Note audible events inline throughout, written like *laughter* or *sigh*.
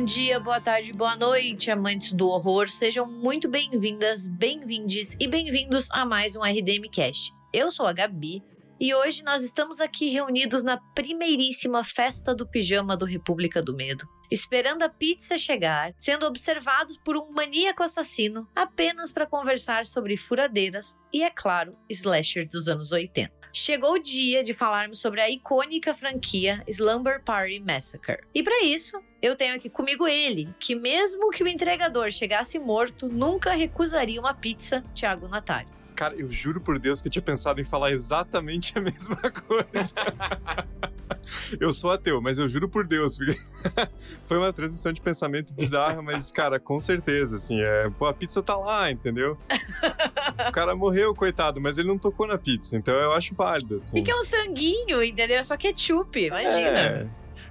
Bom dia, boa tarde, boa noite, amantes do horror. Sejam muito bem-vindas, bem-vindes e bem-vindos a mais um RDM Cast. Eu sou a Gabi e hoje nós estamos aqui reunidos na primeiríssima festa do pijama do República do Medo, esperando a pizza chegar, sendo observados por um maníaco assassino apenas para conversar sobre furadeiras e, é claro, slasher dos anos 80. Chegou o dia de falarmos sobre a icônica franquia Slumber Party Massacre. E para isso, eu tenho aqui comigo ele, que mesmo que o entregador chegasse morto, nunca recusaria uma pizza, Thiago Natário. Cara, eu juro por Deus que eu tinha pensado em falar exatamente *laughs* a mesma coisa. *laughs* eu sou ateu, mas eu juro por Deus, porque *laughs* foi uma transmissão de pensamento bizarra, mas, cara, com certeza, assim, é, pô, a pizza tá lá, entendeu? o cara morreu, coitado, mas ele não tocou na pizza, então eu acho válido, assim. E que é um sanguinho, entendeu? É só ketchup, imagina. É.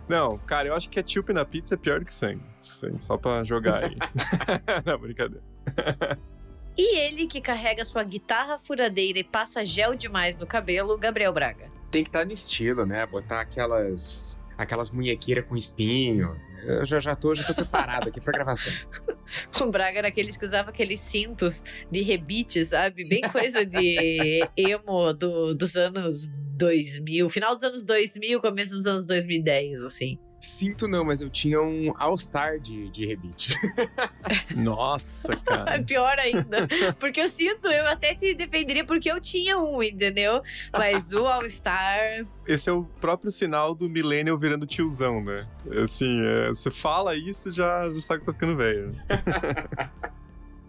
Não, cara, eu acho que ketchup na pizza é pior que sangue. Só pra jogar aí. *laughs* *laughs* não, brincadeira. E ele que carrega sua guitarra furadeira e passa gel demais no cabelo, Gabriel Braga. Tem que estar tá no estilo, né? Botar aquelas aquelas munhequeiras com espinho. Eu já, já, tô, já tô preparado aqui pra gravação. *laughs* o Braga era aqueles que usava aqueles cintos de rebite, sabe? Bem coisa de *laughs* emo do, dos anos 2000, final dos anos 2000, começo dos anos 2010, assim. Sinto não, mas eu tinha um All-Star de, de rebite. *laughs* Nossa, cara. *laughs* Pior ainda. Porque eu sinto, eu até te defenderia porque eu tinha um, entendeu? Mas do All-Star. Esse é o próprio sinal do millennial virando tiozão, né? Assim, é, você fala isso já, já sabe que tá ficando velho. *laughs*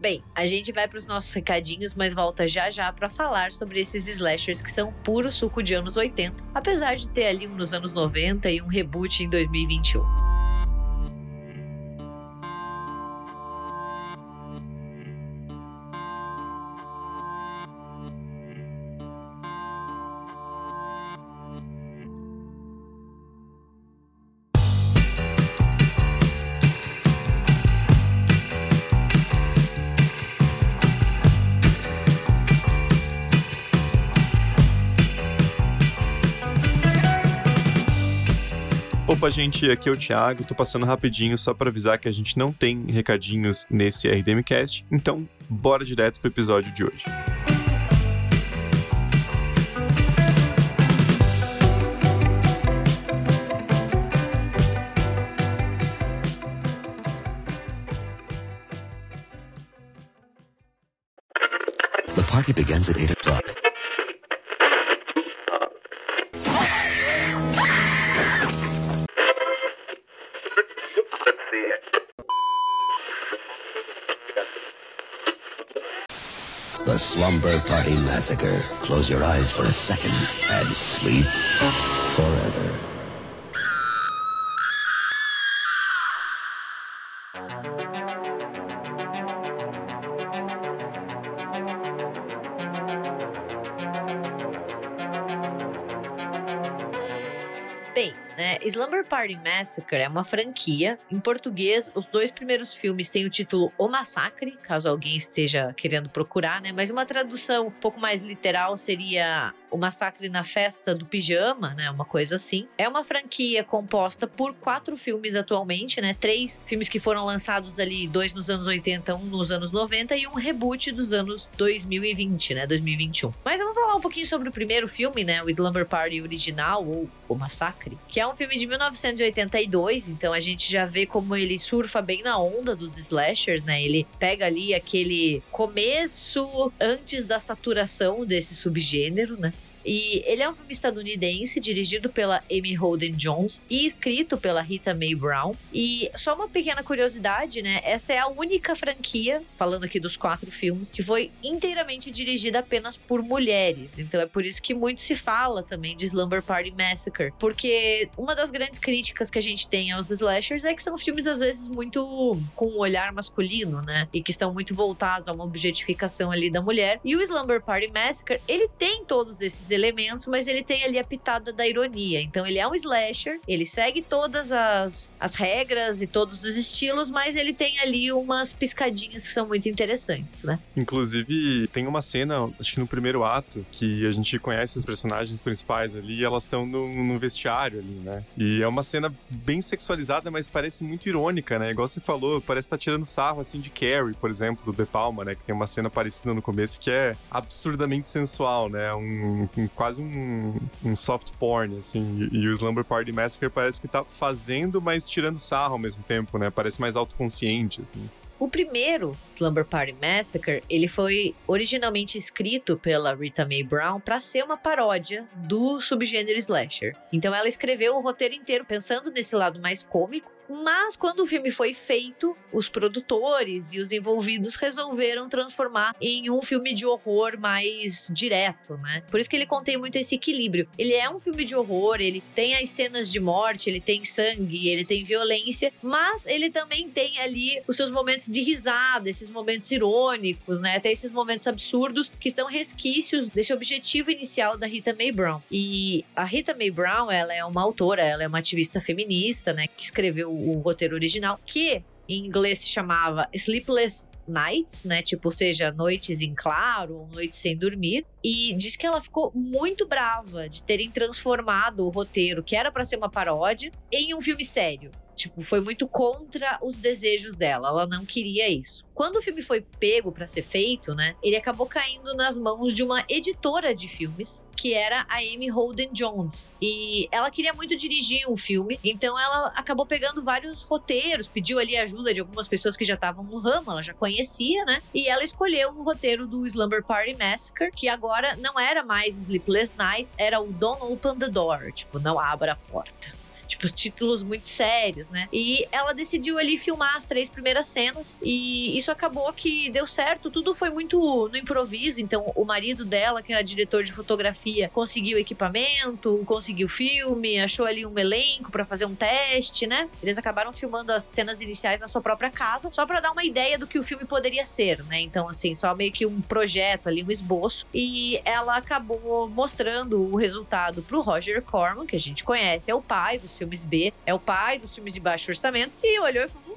Bem, a gente vai para os nossos recadinhos, mas volta já já para falar sobre esses slashers que são puro suco de anos 80, apesar de ter ali um nos anos 90 e um reboot em 2021. Gente, aqui é o Thiago. Tô passando rapidinho só para avisar que a gente não tem recadinhos nesse RDMcast. Então, bora direto pro episódio de hoje. The party begins at 8 o'clock. Slumber Party Massacre. Close your eyes for a second and sleep forever. Party Massacre é uma franquia. Em português, os dois primeiros filmes têm o título O Massacre, caso alguém esteja querendo procurar, né? Mas uma tradução um pouco mais literal seria O Massacre na Festa do Pijama, né? Uma coisa assim. É uma franquia composta por quatro filmes atualmente, né? Três filmes que foram lançados ali, dois nos anos 80, um nos anos 90 e um reboot dos anos 2020, né? 2021. Mas vamos falar um pouquinho sobre o primeiro filme, né? O Slumber Party original, ou O Massacre, que é um filme de 1982, então a gente já vê como ele surfa bem na onda dos slashers, né? Ele pega ali aquele começo antes da saturação desse subgênero, né? E ele é um filme estadunidense, dirigido pela Amy Holden Jones e escrito pela Rita Mae Brown. E só uma pequena curiosidade, né? Essa é a única franquia, falando aqui dos quatro filmes, que foi inteiramente dirigida apenas por mulheres. Então é por isso que muito se fala também de Slumber Party Massacre. Porque uma das grandes críticas que a gente tem aos slashers é que são filmes, às vezes, muito com um olhar masculino, né? E que são muito voltados a uma objetificação ali da mulher. E o Slumber Party Massacre, ele tem todos esses esses elementos, mas ele tem ali a pitada da ironia. Então ele é um slasher, ele segue todas as, as regras e todos os estilos, mas ele tem ali umas piscadinhas que são muito interessantes, né? Inclusive, tem uma cena, acho que no primeiro ato, que a gente conhece os personagens principais ali elas estão no, no vestiário ali, né? E é uma cena bem sexualizada, mas parece muito irônica, né? Igual você falou, parece estar tá tirando sarro, assim, de Carrie, por exemplo, do De Palma, né? Que tem uma cena parecida no começo que é absurdamente sensual, né? Um, quase um, um, soft porn, assim. E, e, o Slumber Party Massacre parece que tá fazendo, mas tirando sarro ao mesmo tempo, né? Parece mais autoconsciente, assim. O primeiro, Slumber Party Massacre, ele foi originalmente escrito pela Rita Mae Brown para ser uma paródia do subgênero slasher. Então ela escreveu o roteiro inteiro pensando nesse lado mais cômico mas quando o filme foi feito, os produtores e os envolvidos resolveram transformar em um filme de horror mais direto, né? Por isso que ele contém muito esse equilíbrio. Ele é um filme de horror, ele tem as cenas de morte, ele tem sangue, ele tem violência, mas ele também tem ali os seus momentos de risada, esses momentos irônicos, né? Até esses momentos absurdos que são resquícios desse objetivo inicial da Rita Mae Brown. E a Rita Mae Brown, ela é uma autora, ela é uma ativista feminista, né? Que escreveu o roteiro original, que em inglês se chamava Sleepless Nights, né? Tipo, seja, noites em claro, noites sem dormir. E diz que ela ficou muito brava de terem transformado o roteiro, que era para ser uma paródia, em um filme sério. Tipo, foi muito contra os desejos dela. Ela não queria isso. Quando o filme foi pego para ser feito, né, ele acabou caindo nas mãos de uma editora de filmes, que era a Amy Holden Jones. E ela queria muito dirigir um filme, então ela acabou pegando vários roteiros, pediu ali ajuda de algumas pessoas que já estavam no ramo, ela já conhecia, né? E ela escolheu o roteiro do Slumber Party Massacre, que agora não era mais Sleepless Nights, era o Don't Open the Door, tipo, não abra a porta tipo, os títulos muito sérios, né? E ela decidiu ali filmar as três primeiras cenas e isso acabou que deu certo, tudo foi muito no improviso, então o marido dela, que era diretor de fotografia, conseguiu equipamento, conseguiu filme, achou ali um elenco para fazer um teste, né? Eles acabaram filmando as cenas iniciais na sua própria casa, só para dar uma ideia do que o filme poderia ser, né? Então, assim, só meio que um projeto ali, um esboço. E ela acabou mostrando o resultado pro Roger Corman, que a gente conhece, é o pai dos filmes B, é o pai dos filmes de baixo orçamento, e olhou e falou: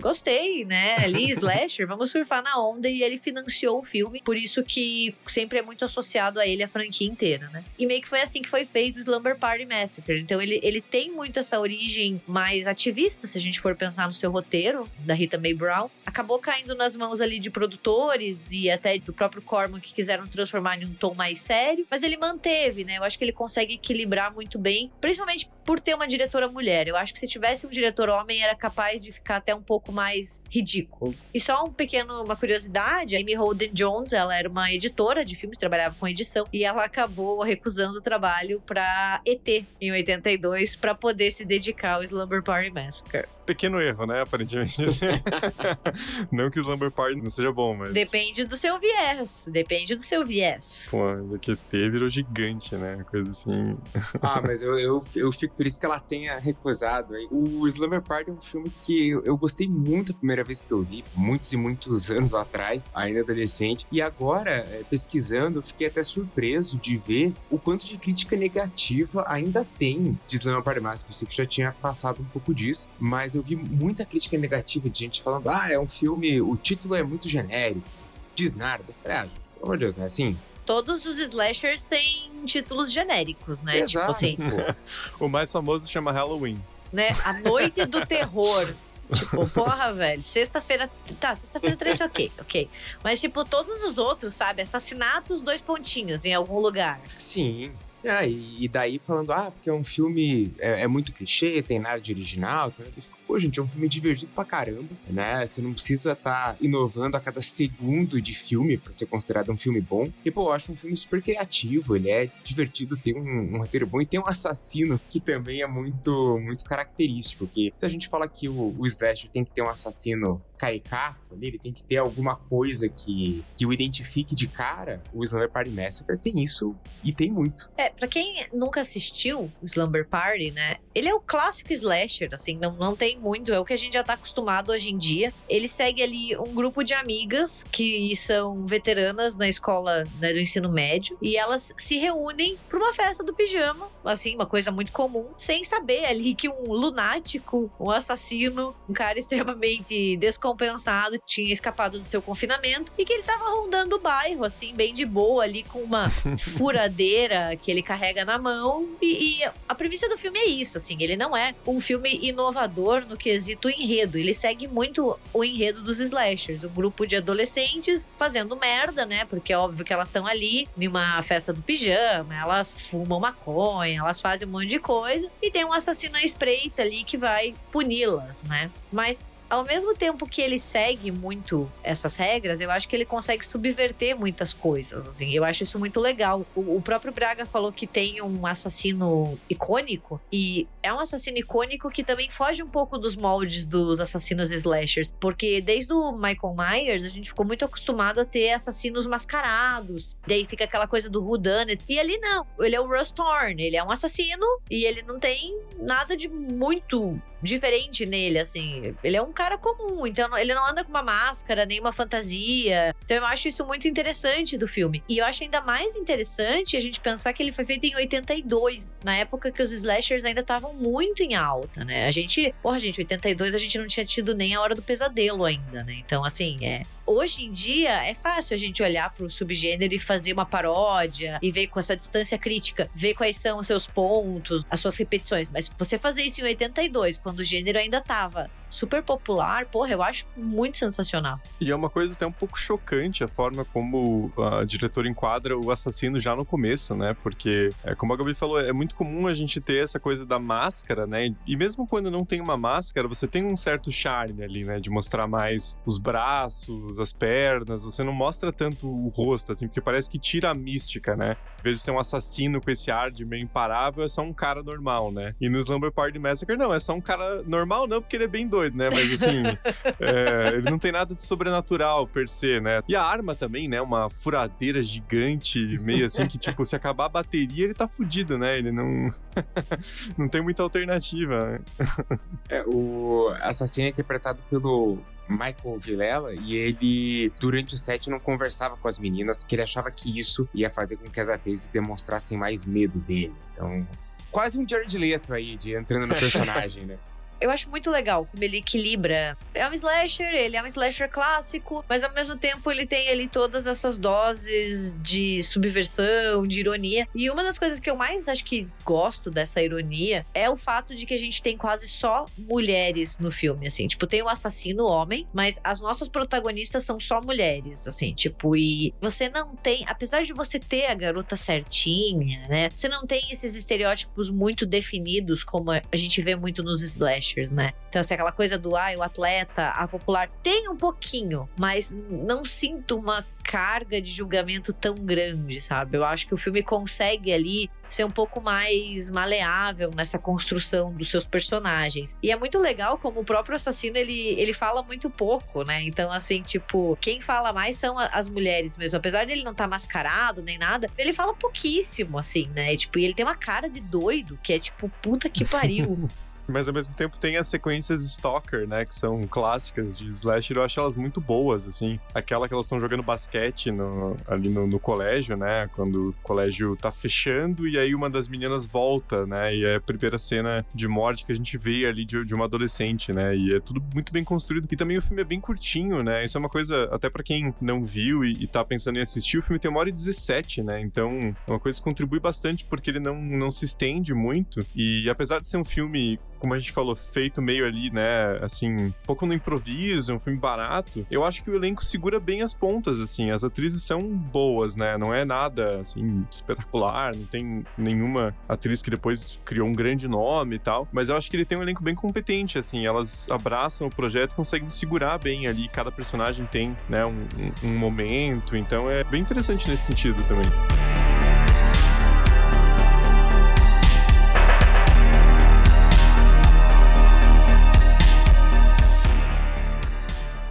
gostei, né? Ali, *laughs* slasher, vamos surfar na onda. E ele financiou o filme, por isso que sempre é muito associado a ele a franquia inteira, né? E meio que foi assim que foi feito o Slumber Party Massacre. Então ele, ele tem muito essa origem mais ativista, se a gente for pensar no seu roteiro, da Rita Mae Brown. Acabou caindo nas mãos ali de produtores e até do próprio Corman que quiseram transformar em um tom mais sério, mas ele manteve, né? Eu acho que ele consegue equilibrar muito bem, principalmente por ter uma diretora diretora mulher. Eu acho que se tivesse um diretor homem, era capaz de ficar até um pouco mais ridículo. E só um pequeno, uma curiosidade: a Amy Holden Jones, ela era uma editora de filmes, trabalhava com edição, e ela acabou recusando o trabalho para ET em 82 para poder se dedicar ao Slumber Party Massacre pequeno erro, né? Aparentemente. *laughs* não que o Slumber Party não seja bom, mas. Depende do seu viés. Depende do seu viés. Pô, o QT virou gigante, né? Coisa assim. *laughs* ah, mas eu, eu, eu fico feliz que ela tenha recusado. O Slumber Party é um filme que eu, eu gostei muito a primeira vez que eu vi, muitos e muitos anos atrás, ainda adolescente. E agora, é, pesquisando, eu fiquei até surpreso de ver o quanto de crítica negativa ainda tem de Slumber Party Massacre. Eu sei que já tinha passado um pouco disso, mas eu vi muita crítica negativa de gente falando: ah, é um filme, o título é muito genérico, diz nada. Eu falei, ah, pelo amor de Deus, não é assim? Todos os slashers têm títulos genéricos, né? Exato. Tipo assim. *laughs* o mais famoso chama Halloween. Né? A Noite do Terror. *laughs* Tipo, porra, velho, sexta-feira. Tá, sexta-feira 3, ok, ok. Mas, tipo, todos os outros, sabe? Assassinatos, dois pontinhos em algum lugar. Sim. Ah, e, daí falando, ah, porque é um filme, é, é muito clichê, tem nada de original. Então eu fico, pô, gente, é um filme divertido pra caramba, né? Você não precisa estar tá inovando a cada segundo de filme pra ser considerado um filme bom. E, pô, eu acho um filme super criativo, ele é divertido, tem um, um roteiro bom e tem um assassino que também é muito, muito característico. Porque se a gente fala que o, o Slasher tem que ter um assassino caricato ali, ele tem que ter alguma coisa que, que o identifique de cara, o Slumber Party Massacre tem isso e tem muito. É, pra quem nunca assistiu o Slumber Party, né, ele é o clássico slasher, assim, não, não tem muito, é o que a gente já tá acostumado hoje em dia. Ele segue ali um grupo de amigas que são veteranas na escola né, do ensino médio e elas se reúnem para uma festa do pijama, assim, uma coisa muito comum, sem saber ali que um lunático, um assassino, um cara *laughs* extremamente descompensado tinha escapado do seu confinamento e que ele tava rondando o bairro, assim, bem de boa ali com uma *laughs* furadeira que ele carrega na mão. E, e, a premissa do filme é isso, assim, ele não é um filme inovador no quesito enredo, ele segue muito o enredo dos slashers, um grupo de adolescentes fazendo merda, né? Porque é óbvio que elas estão ali numa festa do pijama, elas fumam maconha, elas fazem um monte de coisa e tem um assassino à espreita ali que vai puni-las, né? Mas ao mesmo tempo que ele segue muito essas regras, eu acho que ele consegue subverter muitas coisas, assim. Eu acho isso muito legal. O, o, próprio Braga falou que tem um assassino icônico e é um assassino icônico que também foge um pouco dos moldes dos assassinos slashers, porque desde o Michael Myers a gente ficou muito acostumado a ter assassinos mascarados. Daí fica aquela coisa do whodunit. E ali não, ele é o Russ Thorne, ele é um assassino e ele não tem nada de muito diferente nele, assim. Ele é um cara comum, então ele não anda com uma máscara, nem uma fantasia. Então eu acho isso muito interessante do filme. E eu acho ainda mais interessante a gente pensar que ele foi feito em 82, na época que os slashers ainda estavam muito em alta, né? A gente, porra, gente, 82 a gente não tinha tido nem a hora do pesadelo ainda, né? Então, assim, é. Hoje em dia é fácil a gente olhar pro subgênero e fazer uma paródia e ver com essa distância crítica, ver quais são os seus pontos, as suas repetições. Mas você fazer isso em 82, quando o gênero ainda tava super popular, porra, eu acho muito sensacional. E é uma coisa até um pouco chocante a forma como a diretora enquadra o assassino já no começo, né? Porque, é, como a Gabi falou, é muito comum a gente ter essa coisa da máscara, né? E mesmo quando não tem uma máscara, você tem um certo charme ali, né? De mostrar mais os braços, as pernas, você não mostra tanto o rosto, assim, porque parece que tira a mística, né? Em vez de ser um assassino com esse ar de meio imparável, é só um cara normal, né? E no Slumber Party Massacre, não, é só um cara normal, não, porque ele é bem doido, né? Mas assim, é, ele não tem nada de sobrenatural per se, né? E a arma também, né? Uma furadeira gigante, meio assim, que tipo, se acabar a bateria, ele tá fudido, né? Ele não. *laughs* não tem muita alternativa. Né? é, o assassino é interpretado pelo Michael Vilela e ele, durante o set, não conversava com as meninas, porque ele achava que isso ia fazer com que as atrizes demonstrassem mais medo dele. Então, quase um Jared Leto aí, de entrando no personagem, né? *laughs* eu acho muito legal como ele equilibra. É um slasher, ele é um slasher clássico, mas ao mesmo tempo ele tem ali todas essas doses de subversão, de ironia. E uma das coisas que eu mais acho que gosto dessa ironia é o fato de que a gente tem quase só mulheres no filme, assim. Tipo, tem o assassino homem, mas as nossas protagonistas são só mulheres, assim. Tipo, e você não tem, apesar de você ter a garota certinha, né? Você não tem esses estereótipos muito definidos como a gente vê muito nos slashers né? Então, assim, aquela coisa do, ah, o atleta, a popular, tem um pouquinho, mas não sinto uma carga de julgamento tão grande, sabe? Eu acho que o filme consegue ali ser um pouco mais maleável nessa construção dos seus personagens. E é muito legal como o próprio assassino, ele, ele fala muito pouco, né? Então, assim, tipo, quem fala mais são as mulheres mesmo. Apesar dele não estar tá mascarado nem nada, ele fala pouquíssimo, assim, né? E, tipo, e ele tem uma cara de doido, que é tipo, puta que *laughs* pariu. Mas ao mesmo tempo tem as sequências Stalker, né? Que são clássicas de slasher. Eu acho elas muito boas, assim. Aquela que elas estão jogando basquete no, ali no, no, colégio, né? Quando o colégio tá fechando e aí uma das meninas volta, né? E é a primeira cena de morte que a gente vê ali de, de uma adolescente, né? E é tudo muito bem construído. E também o filme é bem curtinho, né? Isso é uma coisa, até para quem não viu e, e tá pensando em assistir, o filme tem uma hora e 17, né? Então é uma coisa que contribui bastante porque ele não, não se estende muito. E apesar de ser um filme como a gente falou, feito meio ali, né, assim, um pouco no improviso, um filme barato, eu acho que o elenco segura bem as pontas, assim, as atrizes são boas, né, não é nada, assim, espetacular, não tem nenhuma atriz que depois criou um grande nome e tal, mas eu acho que ele tem um elenco bem competente, assim, elas abraçam o projeto e conseguem segurar bem ali, cada personagem tem, né, um, um, um momento, então é bem interessante nesse sentido também.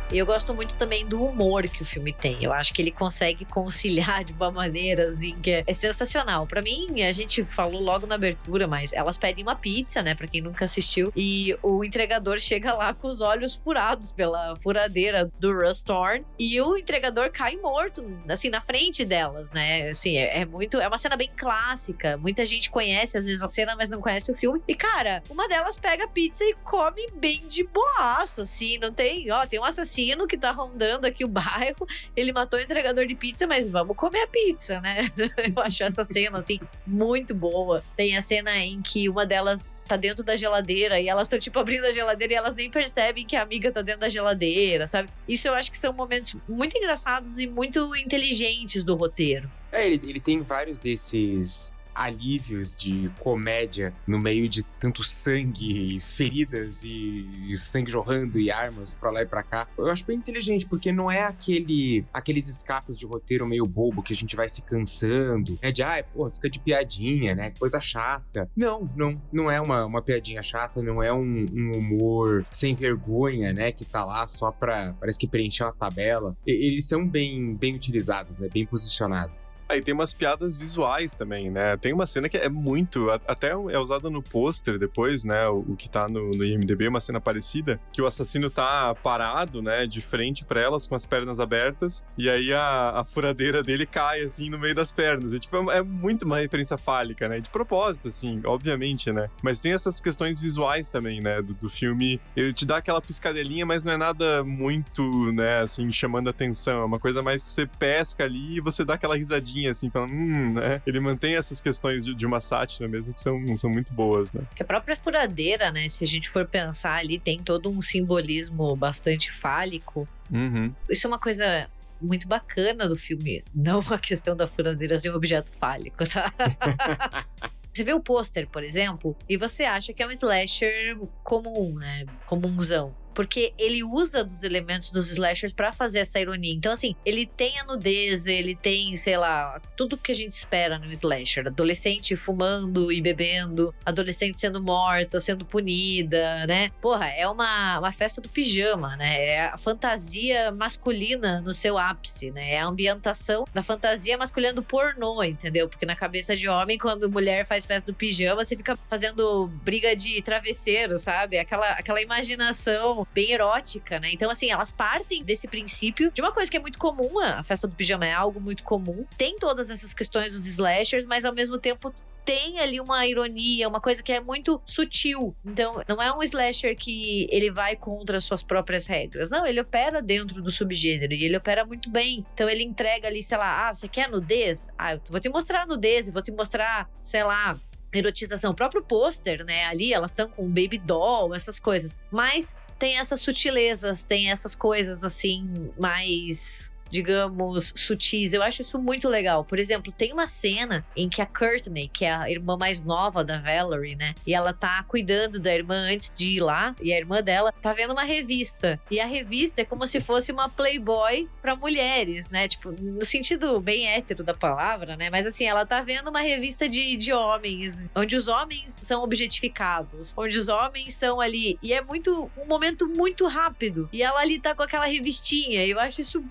E eu gosto muito também do humor que o filme tem. Eu acho que ele consegue conciliar de uma maneira assim que é sensacional. Para mim, a gente falou logo na abertura, mas elas pedem uma pizza, né, para quem nunca assistiu, e o entregador chega lá com os olhos furados pela furadeira do Russ Thorne e o entregador cai morto assim na frente delas, né? Assim, é, é muito, é uma cena bem clássica. Muita gente conhece às vezes a cena, mas não conhece o filme. E cara, uma delas pega a pizza e come bem de boaça, assim, não tem, ó, tem um assassino que tá rondando aqui o bairro, ele matou o entregador de pizza, mas vamos comer a pizza, né? *laughs* Eu acho essa cena, assim, muito boa. Tem a cena em que uma delas tá dentro da geladeira e elas estão, tipo, abrindo a geladeira e elas nem percebem que a amiga tá dentro da geladeira, sabe? Isso eu acho que são momentos muito engraçados e muito inteligentes do roteiro. É, ele, ele tem vários desses alívios de comédia no meio de tanto sangue feridas e, sangue jorrando e armas pra lá e pra cá. Eu acho bem inteligente, porque não é aquele aqueles escapes de roteiro meio bobo que a gente vai se cansando. É de, ah, pô, fica de piadinha, né? Coisa chata. Não, não. Não é uma, uma piadinha chata, não é um, um humor sem vergonha, né? Que tá lá só pra, parece que preencher uma tabela. E, eles são bem, bem utilizados, né? Bem posicionados. Aí tem umas piadas visuais também, né? Tem uma cena que é muito, até é usada no pôster depois, né? O, o, que tá no, no IMDB, uma cena parecida, que o assassino tá parado, né? De frente para elas, com as pernas abertas, e aí a, a, furadeira dele cai, assim, no meio das pernas. E, tipo, é, é muito uma referência fálica, né? De propósito, assim, obviamente, né? Mas tem essas questões visuais também, né? Do, do filme. Ele te dá aquela piscadelinha, mas não é nada muito, né? Assim, chamando atenção. É uma coisa mais que você pesca ali e você dá aquela risadinha assim, falando, hum, né? Ele mantém essas questões de, de uma sátira mesmo que são, são muito boas, né? Que a própria furadeira, né? Se a gente for pensar ali, tem todo um simbolismo bastante fálico. Uhum. Isso é uma coisa muito bacana do filme. Não a questão da furadeira ser um objeto fálico, tá? *laughs* Você vê o pôster, por exemplo, e você acha que é um slasher comum, né? Comunzão porque ele usa dos elementos dos slashers para fazer essa ironia. Então, assim, ele tem a nudez, ele tem, sei lá, tudo que a gente espera no slasher. Adolescente fumando e bebendo, adolescente sendo morta, sendo punida, né? Porra, é uma, uma festa do pijama, né? É a fantasia masculina no seu ápice, né? É a ambientação da fantasia masculina do pornô, entendeu? Porque na cabeça de homem, quando mulher faz festa do pijama, você fica fazendo briga de travesseiro, sabe? Aquela, aquela imaginação bem erótica, né? Então, assim, elas partem desse princípio de uma coisa que é muito comum, a festa do pijama é algo muito comum. Tem todas essas questões dos slashers, mas ao mesmo tempo tem ali uma ironia, uma coisa que é muito sutil. Então, não é um slasher que ele vai contra as suas próprias regras. Não, ele opera dentro do subgênero e ele opera muito bem. Então, ele entrega ali, sei lá, ah, você quer nudez? Ah, eu vou te mostrar nudez, eu vou te mostrar, sei lá, erotização. O próprio pôster, né? Ali elas estão com um baby doll, essas coisas. Mas tem essas sutilezas, tem essas coisas assim, mais digamos, sutis. Eu acho isso muito legal. Por exemplo, tem uma cena em que a Courtney, que é a irmã mais nova da Valerie, né? E ela tá cuidando da irmã antes de ir lá, e a irmã dela tá vendo uma revista. E a revista é como se fosse uma Playboy para mulheres, né? Tipo, no sentido bem hétero da palavra, né? Mas assim, ela tá vendo uma revista de, de homens, onde os homens são objetificados, onde os homens são ali. E é muito um momento muito rápido. E ela ali tá com aquela revistinha. Eu acho isso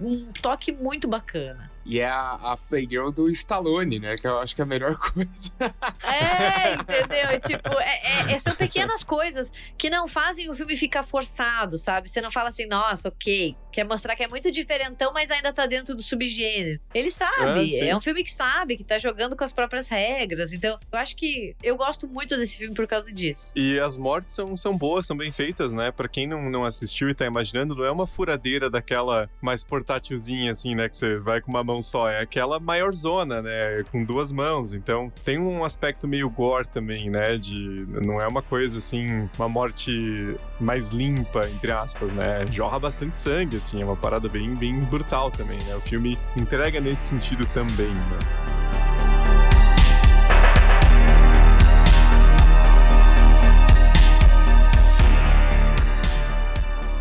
um toque muito bacana. E é a, a Playgirl do Stallone, né? Que eu acho que é a melhor *laughs* coisa. É, entendeu? tipo, é, é, é, são pequenas coisas que não fazem o filme ficar forçado, sabe? Você não fala assim, nossa, ok. Quer mostrar que é muito diferentão, mas ainda tá dentro do subgênero. Ele sabe. Ah, é um filme que sabe, que tá jogando com as próprias regras. Então, eu acho que eu gosto muito desse filme por causa disso. E as mortes são, são boas, são bem feitas, né? Pra quem não, não assistiu e tá imaginando, não é uma furadeira daquela mais portátilzinha, assim, né? Que você vai com uma mão mão só, é aquela maior zona, né? Com duas mãos. Então tem um aspecto meio gore também, né? De não é uma coisa assim, uma morte mais limpa, entre aspas, né? Jorra bastante sangue, assim, é uma parada bem, bem brutal também, né? O filme entrega nesse sentido também, né?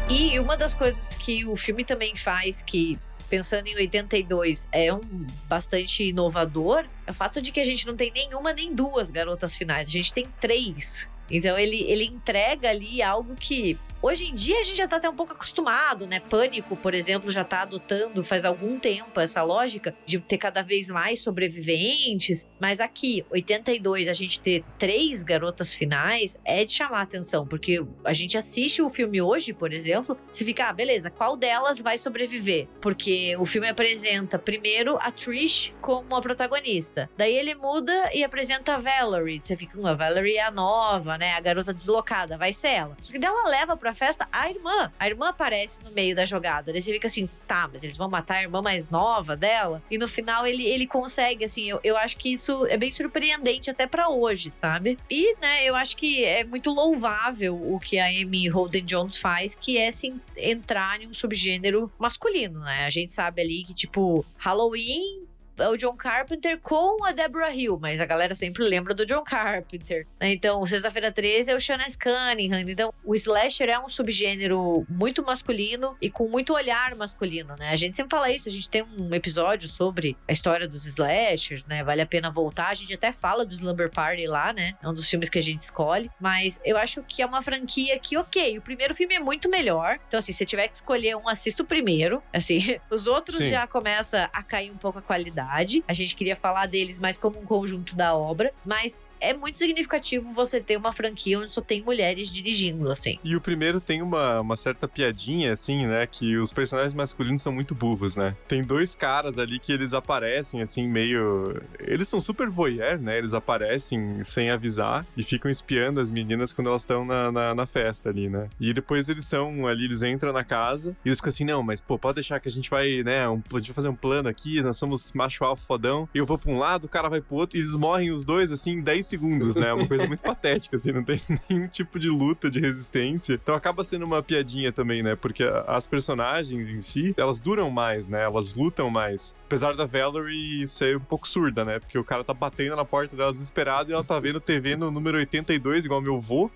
E uma das coisas que o filme também faz que pensando em 82, é um bastante inovador, é o fato de que a gente não tem nenhuma nem duas garotas finais, a gente tem três. Então ele, ele entrega ali algo que Hoje em dia a gente já tá até um pouco acostumado, né? Pânico, por exemplo, já tá adotando faz algum tempo essa lógica de ter cada vez mais sobreviventes. Mas aqui, 82, a gente ter três garotas finais é de chamar atenção, porque a gente assiste o filme hoje, por exemplo, se fica, ah, beleza, qual delas vai sobreviver? Porque o filme apresenta primeiro a Trish como a protagonista. Daí ele muda e apresenta a Valerie. Você fica, hum, a Valerie é a nova, né? A garota deslocada, vai ser ela. Só que dela leva pra festa a irmã. A irmã aparece no meio da jogada. Daí você fica assim, tá, mas eles vão matar a irmã mais nova dela? E no final ele, ele consegue, assim, eu, eu acho que isso é bem surpreendente até para hoje, sabe? E, né, eu acho que é muito louvável o que a Amy Holden Jones faz, que é, assim, entrar em um subgênero masculino, né? A gente sabe ali que, tipo, Halloween o John Carpenter com a Deborah Hill, mas a galera sempre lembra do John Carpenter. Né? Então, Sexta-feira 13 é o Shannon Cunningham. Então, o slasher é um subgênero muito masculino e com muito olhar masculino, né? A gente sempre fala isso, a gente tem um episódio sobre a história dos slashers, né? Vale a pena voltar. A gente até fala do Slumber Party lá, né? É um dos filmes que a gente escolhe. Mas eu acho que é uma franquia que, ok, o primeiro filme é muito melhor. Então, assim, se tiver que escolher um, assista o primeiro. Assim, *laughs* os outros Sim. já começa a cair um pouco a qualidade A gente queria falar deles mais como um conjunto da obra, mas é muito significativo você ter uma franquia onde só tem mulheres dirigindo, assim. E o primeiro tem uma, uma certa piadinha, assim, né? Que os personagens masculinos são muito burros, né? Tem dois caras ali que eles aparecem, assim, meio. Eles são super voyeur, né? Eles aparecem sem avisar e ficam espiando as meninas quando elas estão na, na, na, festa ali, né? E depois eles são ali, eles entram na casa e eles ficam assim: não, mas pô, pode deixar que a gente vai, né? Um, a gente vai fazer um plano aqui, nós somos macho alfa fodão. Eu vou pra um lado, o cara vai pro outro e eles morrem os dois, assim, em 10 segundos, né? Uma coisa muito patética, assim, não tem *laughs* nenhum tipo de luta, de resistência. Então acaba sendo uma piadinha também, né? Porque as personagens em si, elas duram mais, né? Elas lutam mais. Apesar da Valerie ser um pouco surda, né? Porque o cara tá batendo na porta dela desesperado e ela tá vendo TV no número 82, igual meu vô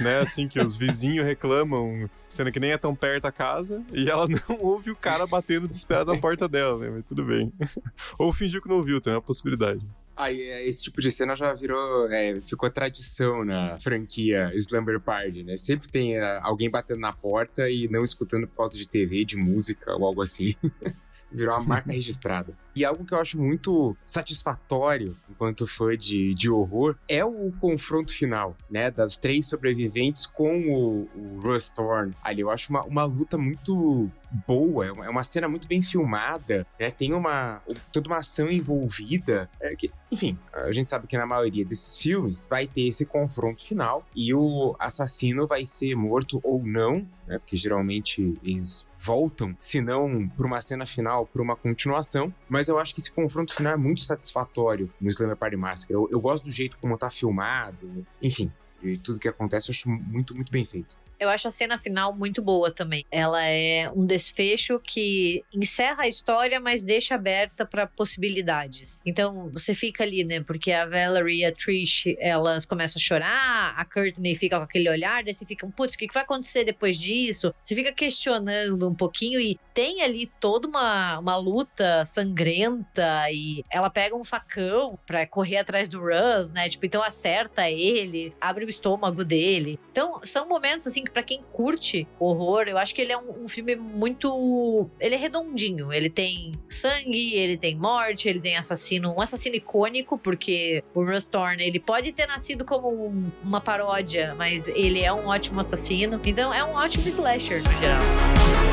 né? Assim, que os vizinhos reclamam, sendo que nem é tão perto a casa, e ela *laughs* não ouve o cara batendo desesperado na porta dela, né? Mas tudo bem. *laughs* Ou fingiu que não ouviu, tem uma possibilidade. Aí, é, esse tipo de cena já virou, é, ficou tradição na franquia Slumber Party, né? Sempre tem é, alguém batendo na porta e não escutando por causa de TV, de música ou algo assim. *laughs* virou uma marca *laughs* registrada. E algo que eu acho muito satisfatório enquanto fã de, de horror é o confronto final, né? Das três sobreviventes com o, o Russ Thorne ali. Eu acho uma, uma luta muito boa, é uma, é uma cena muito bem filmada, né? Tem uma toda uma ação envolvida. É que, enfim, a gente sabe que na maioria desses filmes vai ter esse confronto final e o assassino vai ser morto ou não, né? Porque geralmente eles voltam, se não por uma cena final, por uma continuação. Mas eu acho que esse confronto final é muito satisfatório no Slammer Party Massacre. Eu, eu gosto do jeito como tá filmado, enfim, e tudo que acontece eu acho muito, muito bem feito. Eu acho a cena final muito boa também. Ela é um desfecho que encerra a história, mas deixa aberta para possibilidades. Então, você fica ali, né? Porque a Valerie e a Trish, elas começam a chorar, a Courtney fica com aquele olhar, daí você fica, putz, o que vai acontecer depois disso? Você fica questionando um pouquinho e tem ali toda uma, uma luta sangrenta e ela pega um facão pra correr atrás do Russ, né? Tipo, então acerta ele, abre o estômago dele. Então, são momentos assim para quem curte horror, eu acho que ele é um, um, filme muito. Ele é redondinho. Ele tem sangue, ele tem morte, ele tem assassino. Um assassino icônico, porque o Russ ele pode ter nascido como um, uma paródia, mas ele é um ótimo assassino. Então é um ótimo slasher no geral.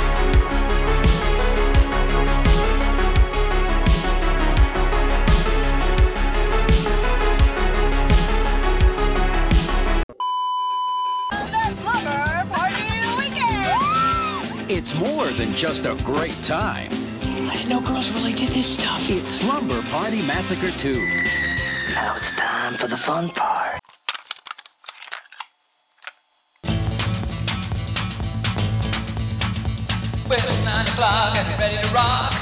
It's more than just a great time. I didn't know girls really did this stuff. It's Slumber Party Massacre 2. Now it's time for the fun part. Well, it's 9 o'clock and ready to rock.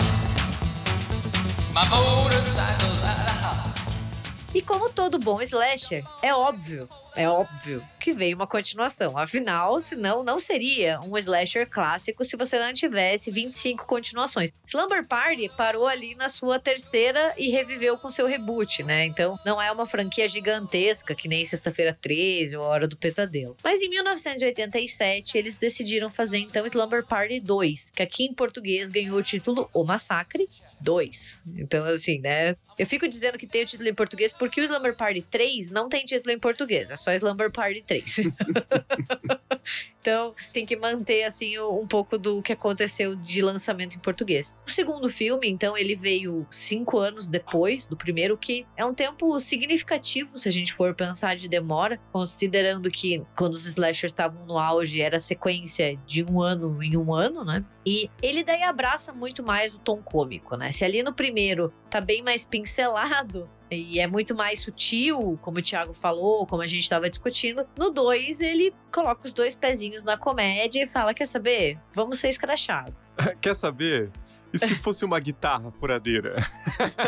My motorcycle's out of E como todo bom slasher, é óbvio é óbvio que veio uma continuação. Afinal, senão não seria um slasher clássico se você não tivesse 25 continuações. Slumber Party parou ali na sua terceira e reviveu com seu reboot, né? Então não é uma franquia gigantesca que nem Sexta-feira 13 ou Hora do Pesadelo. Mas em 1987 eles decidiram fazer então Slumber Party 2, que aqui em português ganhou o título O Massacre 2. Então assim, né? Eu fico dizendo que tem o título em português porque o Slumber Party 3 não tem título em português, é só Slumber Party 3. *laughs* então, tem que manter assim um pouco do que aconteceu de lançamento em português. O segundo filme, então, ele veio cinco anos depois do primeiro, que é um tempo significativo se a gente for pensar de demora, considerando que quando os slashers estavam no auge era sequência de um ano em um ano, né? E ele daí abraça muito mais o tom cômico, né? Se ali no primeiro tá bem mais pincelado e é muito mais sutil, como o Thiago falou, como a gente estava discutindo, no 2 ele coloca os dois pezinhos na comédia e fala: Quer saber? Vamos ser escrachado. *laughs* Quer saber? E se *laughs* fosse uma guitarra furadeira?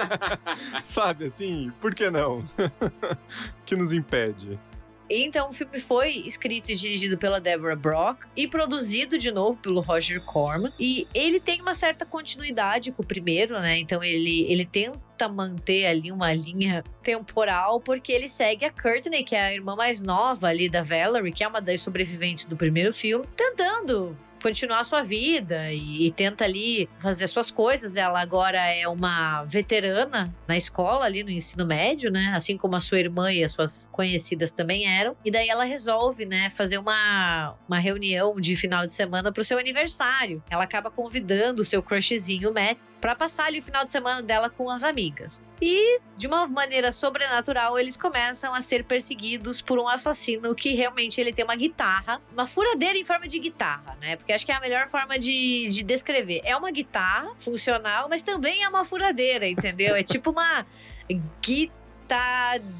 *laughs* Sabe assim, por que não? que nos impede? Então, o filme foi escrito e dirigido pela Deborah Brock e produzido de novo pelo Roger Corman. E ele tem uma certa continuidade com o primeiro, né? Então, ele, ele tenta manter ali uma linha temporal, porque ele segue a Courtney, que é a irmã mais nova ali da Valerie, que é uma das sobreviventes do primeiro filme, tentando continuar a sua vida e, e, tenta ali fazer suas coisas. Ela agora é uma veterana na escola, ali no ensino médio, né? Assim como a sua irmã e as suas conhecidas também eram. E daí ela resolve, né, fazer uma, uma reunião de final de semana pro seu aniversário. Ela acaba convidando o seu crushzinho, o Matt, para passar ali o final de semana dela com as amigas. E, de uma maneira sobrenatural, eles começam a ser perseguidos por um assassino que realmente ele tem uma guitarra, uma furadeira em forma de guitarra, né? Porque acho que é a melhor forma de, de descrever. É uma guitarra funcional, mas também é uma furadeira, entendeu? É tipo uma guitadeira,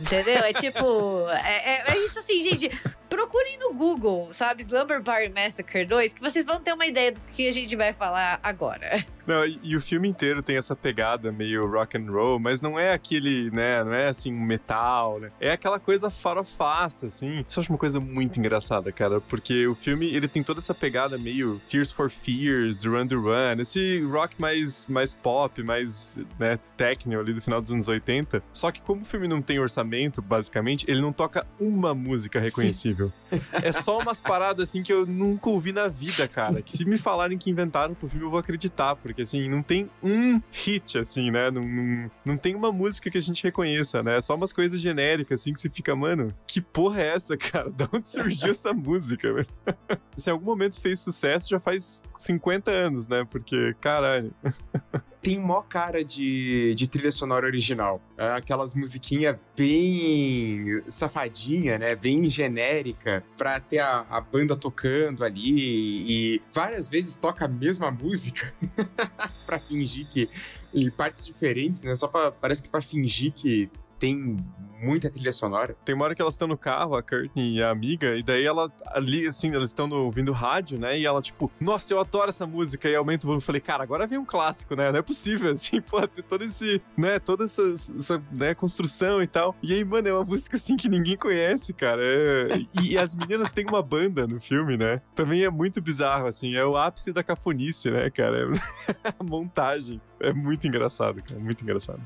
entendeu? É tipo. É, é, é isso assim, gente. Procurem no Google, sabe? Slumber Party Massacre 2, que vocês vão ter uma ideia do que a gente vai falar agora. Não, e, e, o filme inteiro tem essa pegada meio rock and roll, mas não é aquele, né, não é assim um metal, né? É aquela coisa farofaça, assim. Isso eu acho uma coisa muito engraçada, cara, porque o filme, ele tem toda essa pegada meio Tears for Fears, Duran Duran, esse rock mais, mais pop, mais, né, técnico ali do final dos anos 80. Só que como o filme não tem orçamento, basicamente, ele não toca uma música reconhecível. Sim. É só umas paradas assim que eu nunca ouvi na vida, cara. Que se me falarem que inventaram pro filme, eu vou acreditar, porque assim, não tem um hit, assim, né? Não, não, não tem uma música que a gente reconheça, né? É só umas coisas genéricas, assim, que você fica, mano, que porra é essa, cara? Da onde surgiu essa música? *laughs* Se em algum momento fez sucesso, já faz 50 anos, né? Porque, caralho. Tem mó cara de, de trilha sonora original. É aquelas musiquinhas bem safadinha, né? Bem genérica, pra ter a, a banda tocando ali e várias vezes toca a mesma música *laughs* pra fingir que. em partes diferentes, né? Só pra, parece que pra fingir que tem muita trilha sonora. Tem uma hora que elas estão no carro, a Courtney e a amiga, e daí ela ali, assim, elas estão ouvindo rádio, né? E ela, tipo, nossa, eu adoro essa música. E aumenta o volume. Falei, cara, agora vem um clássico, né? Não é possível, *laughs* assim, pô, ter todo esse, né? Toda essa, essa né, construção e tal. E aí, mano, é uma música, assim, que ninguém conhece, cara. É... E, e, as meninas têm uma banda no filme, né? Também é muito bizarro, assim. É o ápice da cafonice, né, cara? É *laughs* a montagem. É muito engraçado, cara. Muito engraçado.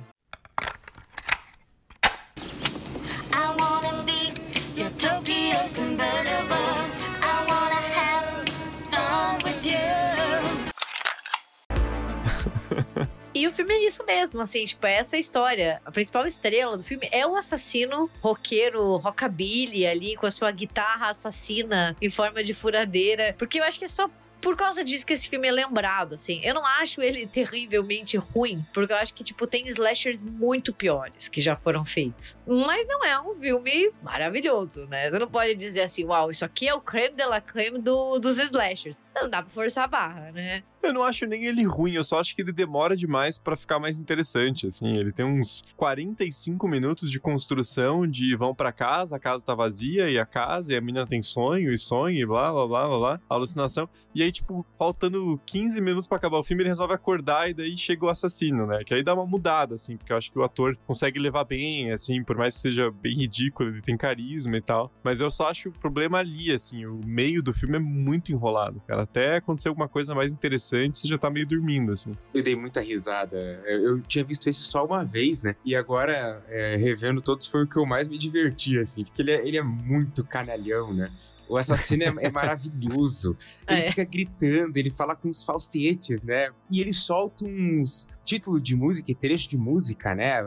E o filme é isso mesmo, assim, tipo, é essa história. A principal estrela do filme é o assassino roqueiro, rockabilly ali, com a sua guitarra assassina em forma de furadeira. Porque eu acho que é só por causa disso que esse filme é lembrado, assim. Eu não acho ele *laughs* terrivelmente ruim, porque eu acho que, tipo, tem slashers muito piores que já foram feitos. Mas não é um filme maravilhoso, né? Você não pode dizer assim, uau, isso aqui é o creme de la creme do, dos slashers. Não dá pra forçar a barra, né? Eu não acho nem ele ruim, eu só acho que ele demora demais pra ficar mais interessante, assim. Ele tem uns 45 minutos de construção de vão pra casa, a casa tá vazia, e a casa, e a menina tem sonho, e sonho, e blá, blá, blá, blá, blá, alucinação. E aí, tipo, faltando 15 minutos pra acabar o filme, ele resolve acordar, e daí chega o assassino, né? Que aí dá uma mudada, assim, porque eu acho que o ator consegue levar bem, assim, por mais que seja bem ridículo, ele tem carisma e tal. Mas eu só acho o problema ali, assim, o meio do filme é muito enrolado, cara. Até acontecer alguma coisa mais interessante, você já tá meio dormindo, assim. Eu dei muita risada. Eu, eu tinha visto esse só uma vez, né? E agora, é, revendo todos, foi o que eu mais me diverti, assim. Porque ele é, ele é muito canalhão, né? O assassino é, é maravilhoso. *laughs* Ele É. fica gritando, ele fala com os falsetes, né? E ele solta uns títulos de música e trecho de música, né?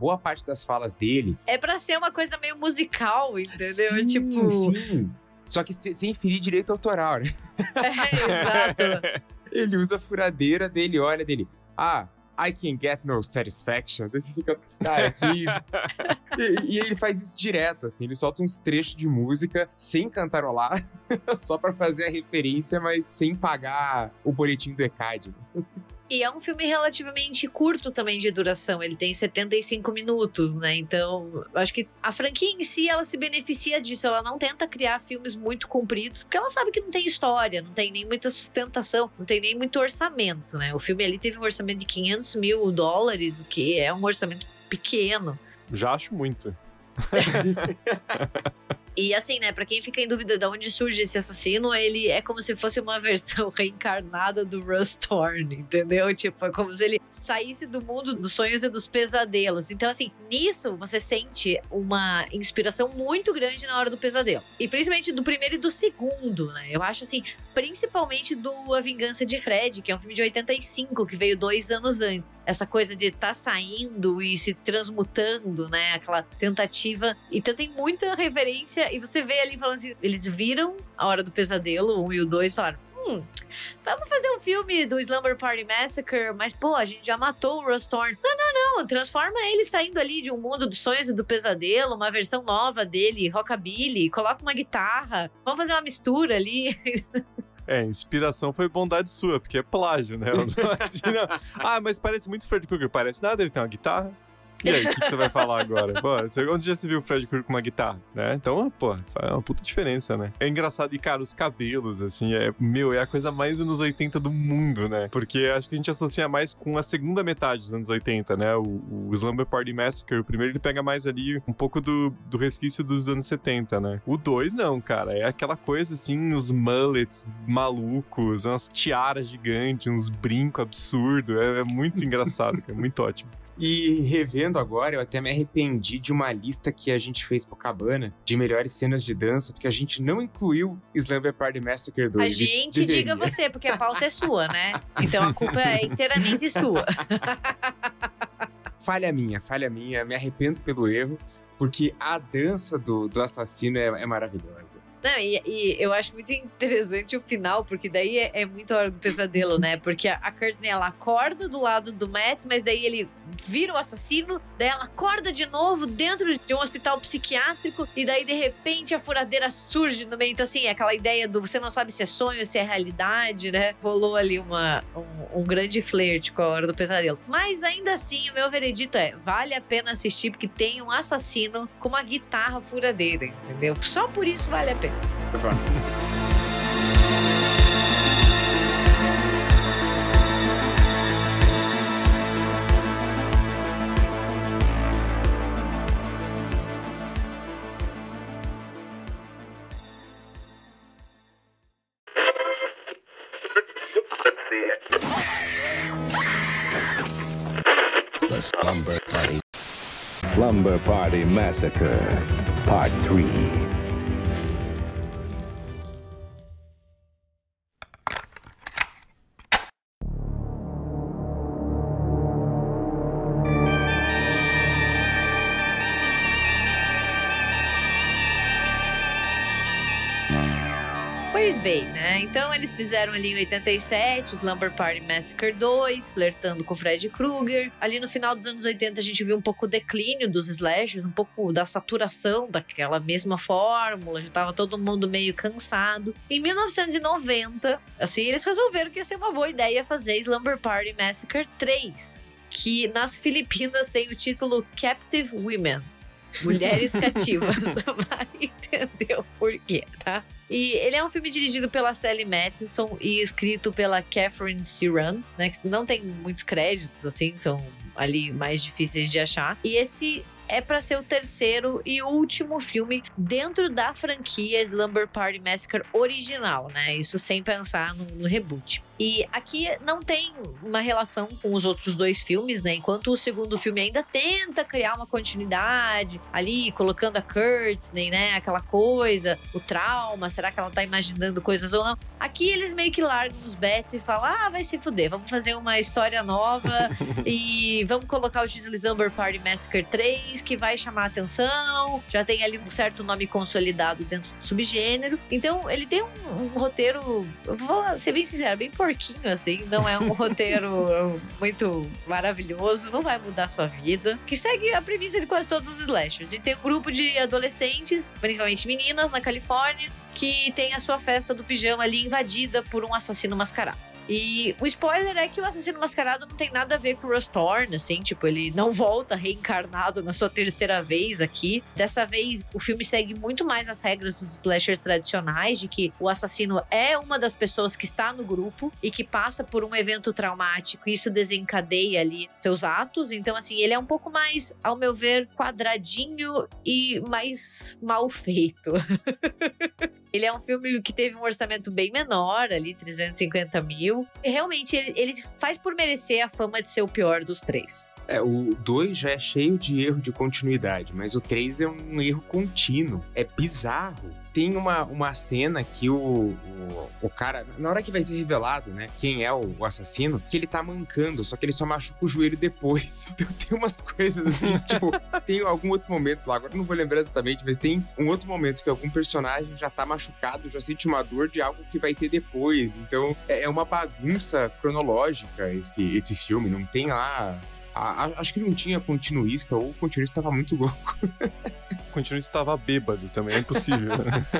Boa parte das falas dele. É pra ser uma coisa meio musical, entendeu? Sim, tipo. sim. Só que se- sem ferir direito autoral, né? É, exato. *laughs* Ele usa a furadeira dele, olha dele. Ah, I can get no satisfaction. Daí você fica, cara, que. *laughs* e, e ele faz isso direto, assim. Ele solta uns trechos de música sem cantarolar, *laughs* só pra fazer a referência, mas sem pagar o boletim do ECAD. E é um filme relativamente curto também de duração. Ele tem 75 minutos, né? Então, acho que a franquia em si, ela se beneficia disso. Ela não tenta criar filmes muito compridos, porque ela sabe que não tem história, não tem nem muita sustentação, não tem nem muito orçamento, né? O filme ali teve um orçamento de 500 mil dólares, o que é um orçamento pequeno. Já acho muito. *laughs* E assim, né, pra quem fica em dúvida de onde surge esse assassino, ele é como se fosse uma *laughs* versão reencarnada do Russ Thorne, entendeu? Tipo, é como se ele saísse do mundo dos sonhos e dos pesadelos. Então, assim, nisso você sente uma inspiração muito grande na hora do pesadelo. E principalmente do primeiro e do segundo, né? Eu acho assim, principalmente do A Vingança de Fred, que é um filme de 85, que veio dois anos antes. Essa coisa de estar tá saindo e se transmutando, né? Aquela tentativa. Então tem muita E você vê ali falando assim: eles viram a hora do pesadelo, um e o dois, falaram. Hum, vamos fazer um filme do Slumber Party Massacre, mas pô, a gente já matou o Russ Thorne. Não, não, não, transforma ele saindo ali de um mundo dos sonhos e do pesadelo, uma versão nova dele, rockabilly, coloca uma guitarra, vamos fazer uma mistura ali. *laughs* É, inspiração foi bondade sua, porque é plágio, né? *laughs* Ah, mas parece muito Fred Krueger. Parece nada, ele tem uma guitarra. E aí, o que, que você vai falar agora? Pô, você, onde já se viu o Fred Krueger com uma guitarra, né? Então, pô, faz uma puta diferença, né? É engraçado, e cara, os cabelos, assim, é, meu, é a coisa mais anos 80 do mundo, né? Porque acho que a gente associa mais com a segunda metade dos anos 80, né? O, o Slumber Party Massacre, o primeiro, ele pega mais ali um pouco do, do resquício dos anos 70, né? O 2, não, cara, é aquela coisa, assim, os mullets malucos, umas tiaras gigantes, uns brincos absurdos, é, é muito engraçado, é muito ótimo. E revendo agora, eu até me arrependi de uma lista que a gente fez pro Cabana de melhores cenas de dança, porque a gente não incluiu Slumber Party Massacre 2. A gente deveria. diga você, porque a pauta é sua, né? Então a culpa é inteiramente sua. *laughs* Falha minha, falha minha, me arrependo pelo erro, porque a dança do, do assassino é, é maravilhosa. Não, e, e eu acho muito interessante o final, porque daí é, é muito a hora do pesadelo, né? *laughs* Porque a, a Courtney, ela acorda do lado do Matt, mas daí ele vira o assassino, daí ela acorda de novo dentro de um hospital psiquiátrico, e daí de repente a furadeira surge no meio. Então, assim, é aquela ideia do você não sabe se é sonho, se é realidade, né? Rolou ali uma, um, um grande flerte com a hora do pesadelo. Mas ainda assim, o meu veredito é: vale a pena assistir, porque tem um assassino com uma guitarra furadeira, entendeu? Só por isso vale a pena. Por favor. The Slumber Party. Slumber Party Massacre, Part 3. Pois bem, né? Então eles fizeram ali em 87 o Slumber Party Massacre 2, flertando com Fred Krueger. Ali no final dos anos 80 a gente viu um pouco o declínio dos slashers, um pouco da saturação daquela mesma fórmula, já tava todo mundo meio cansado. Em 1990, assim, eles resolveram que ia ser uma boa ideia fazer Slumber Party Massacre 3, que nas Filipinas tem o título Captive Women. Mulheres *laughs* cativas. *laughs* Vai entender o porquê, tá? E ele é um filme dirigido pela Sally Matheson e escrito pela Catherine Siran, né? Que não tem muitos créditos, assim, são ali mais difíceis de achar. E esse é para ser o terceiro e último filme dentro da franquia Slumber Party Massacre original, né? Isso sem pensar no, no reboot. E aqui não tem uma relação com os outros dois filmes, né? Enquanto o segundo filme ainda tenta criar uma continuidade ali, colocando a Courtney, né? Aquela coisa, o trauma, será que ela tá imaginando coisas ou não? Aqui eles meio que largam os bets e falam: ah, vai se fuder, vamos fazer uma história nova *laughs* e vamos colocar o título Slumber Party Massacre 3, que vai chamar a atenção. Já tem ali um certo nome consolidado dentro do subgênero. Então, ele tem um, um roteiro, vou ser bem sincero, bem porquinho, assim. Não é um *laughs* roteiro muito maravilhoso, não vai mudar a sua vida. Que segue a premissa de quase todos os slashers. E tem um grupo de adolescentes, principalmente meninas, na Califórnia, que tem a sua festa do pijama ali invadida por um assassino mascarado. E o spoiler é que o assassino mascarado não tem nada a ver com o Thorne, assim, tipo, ele não volta reencarnado na sua terceira vez aqui. Dessa vez, o filme segue muito mais as regras dos slashers tradicionais, de que o assassino é uma das pessoas que está no grupo e que passa por um evento traumático e isso desencadeia ali seus atos. Então, assim, ele é um pouco mais, ao meu ver, quadradinho e mais mal feito. *laughs* ele é um filme que teve um orçamento bem menor, ali, 350 mil. E realmente, ele, ele faz por merecer a fama de ser o pior dos três. É, o 2 já é cheio de erro de continuidade, mas o 3 é um erro contínuo. É bizarro. Tem uma, uma cena que o, o, o cara, na hora que vai ser revelado, né, quem é o, o, assassino, que ele tá mancando, só que ele só machuca o joelho depois. *laughs* Tem umas coisas assim, *laughs* tipo, tem algum outro momento lá, agora não vou lembrar exatamente, mas tem um outro momento que algum personagem já tá machucado, já sente uma dor de algo que vai ter depois. Então é, é uma bagunça cronológica esse, esse filme, não tem lá acho que não tinha continuista, ou o continuista estava muito *laughs* louco. o continuista estava bêbado também, é impossível.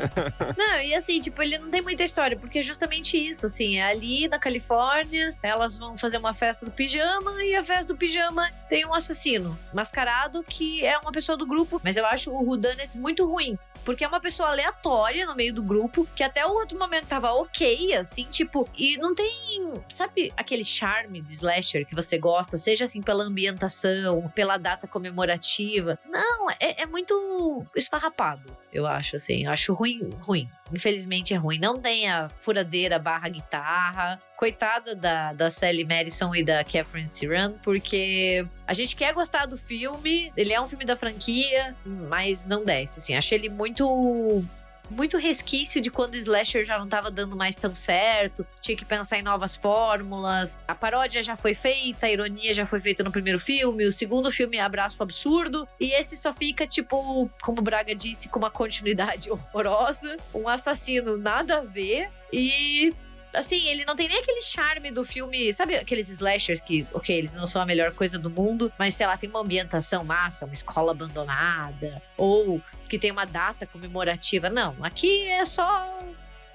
*laughs* não, e assim, tipo, ele não tem muita história, porque é justamente isso, assim, é ali na Califórnia, elas vão fazer uma festa do pijama, e a festa do pijama tem um assassino mascarado que é uma pessoa do grupo, mas eu acho o Whodunit muito ruim, porque é uma pessoa aleatória no meio do grupo, que até o outro momento tava ok, assim, tipo, e não tem, sabe, aquele charme de slasher que você gosta, seja assim pela ambientação, pela data comemorativa. Não, é, é muito esfarrapado, eu acho, assim. Eu acho ruim, ruim. Infelizmente é ruim. Não tem a furadeira barra guitarra. Coitada da, da Sally Madison e da Catherine Siran, porque a gente quer gostar do filme, ele é um filme da franquia, mas não desce, assim. Acho ele muito muito resquício de quando o slasher já não tava dando mais tão certo, tinha que pensar em novas fórmulas. A paródia já foi feita, a ironia já foi feita no primeiro filme, o segundo filme é Abraço Absurdo, e esse só fica, tipo, como o Braga disse, com uma continuidade *laughs* horrorosa, um assassino nada a ver. E assim, ele não tem nem aquele charme do filme. Sabe aqueles slashers que, ok, eles não são a melhor coisa do mundo, mas sei lá, tem uma ambientação massa, uma escola abandonada, ou que tem uma data comemorativa. Não, aqui é só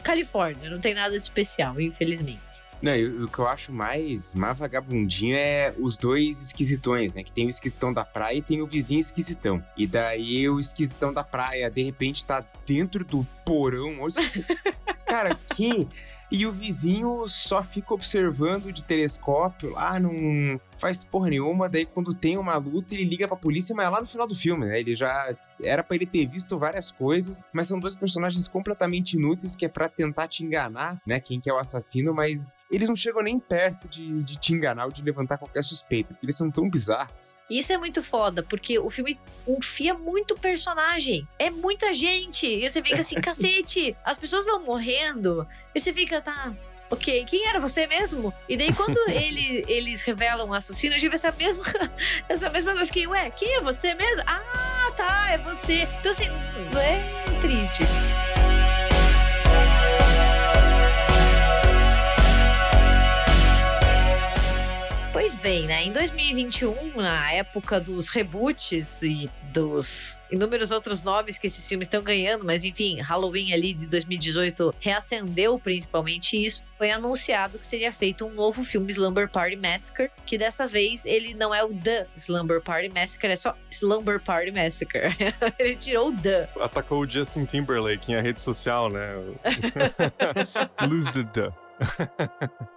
Califórnia, não tem nada de especial, infelizmente. Não, o que eu acho mais, mais vagabundinho é os dois esquisitões, né? Que tem o esquisitão da praia e tem o vizinho esquisitão. E daí o esquisitão da praia, de repente, tá dentro do porão. *laughs* Cara, que e o vizinho só fica observando de telescópio lá, não faz porra nenhuma. Daí, quando tem uma luta, ele liga pra polícia, mas é lá no final do filme, né? Ele já. Era para ele ter visto várias coisas, mas são dois personagens completamente inúteis que é para tentar te enganar, né? Quem que é o assassino, mas eles não chegam nem perto de, de te enganar ou de levantar qualquer suspeita, porque eles são tão bizarros. Isso é muito foda, porque o filme enfia muito personagem. É muita gente. E você fica assim, *laughs* cacete, as pessoas vão morrendo. E você fica, tá, ok, quem era você mesmo? E daí, quando *laughs* ele, eles revelam o assassino, eu tive essa mesma, *laughs* essa mesma coisa. Eu fiquei, ué, quem é você mesmo? Ah, tá, é você. Então, assim, é triste. Pois bem, né? Em 2021, na época dos reboots e dos inúmeros outros nomes que esses filmes estão ganhando, mas enfim, Halloween ali de 2018 reacendeu principalmente isso. Foi anunciado que seria feito um novo filme Slumber Party Massacre, que dessa vez ele não é o The Slumber Party Massacre, é só Slumber Party Massacre. *laughs* ele tirou o The. Atacou o Justin Timberlake em a rede social, né? *laughs* Lose the The.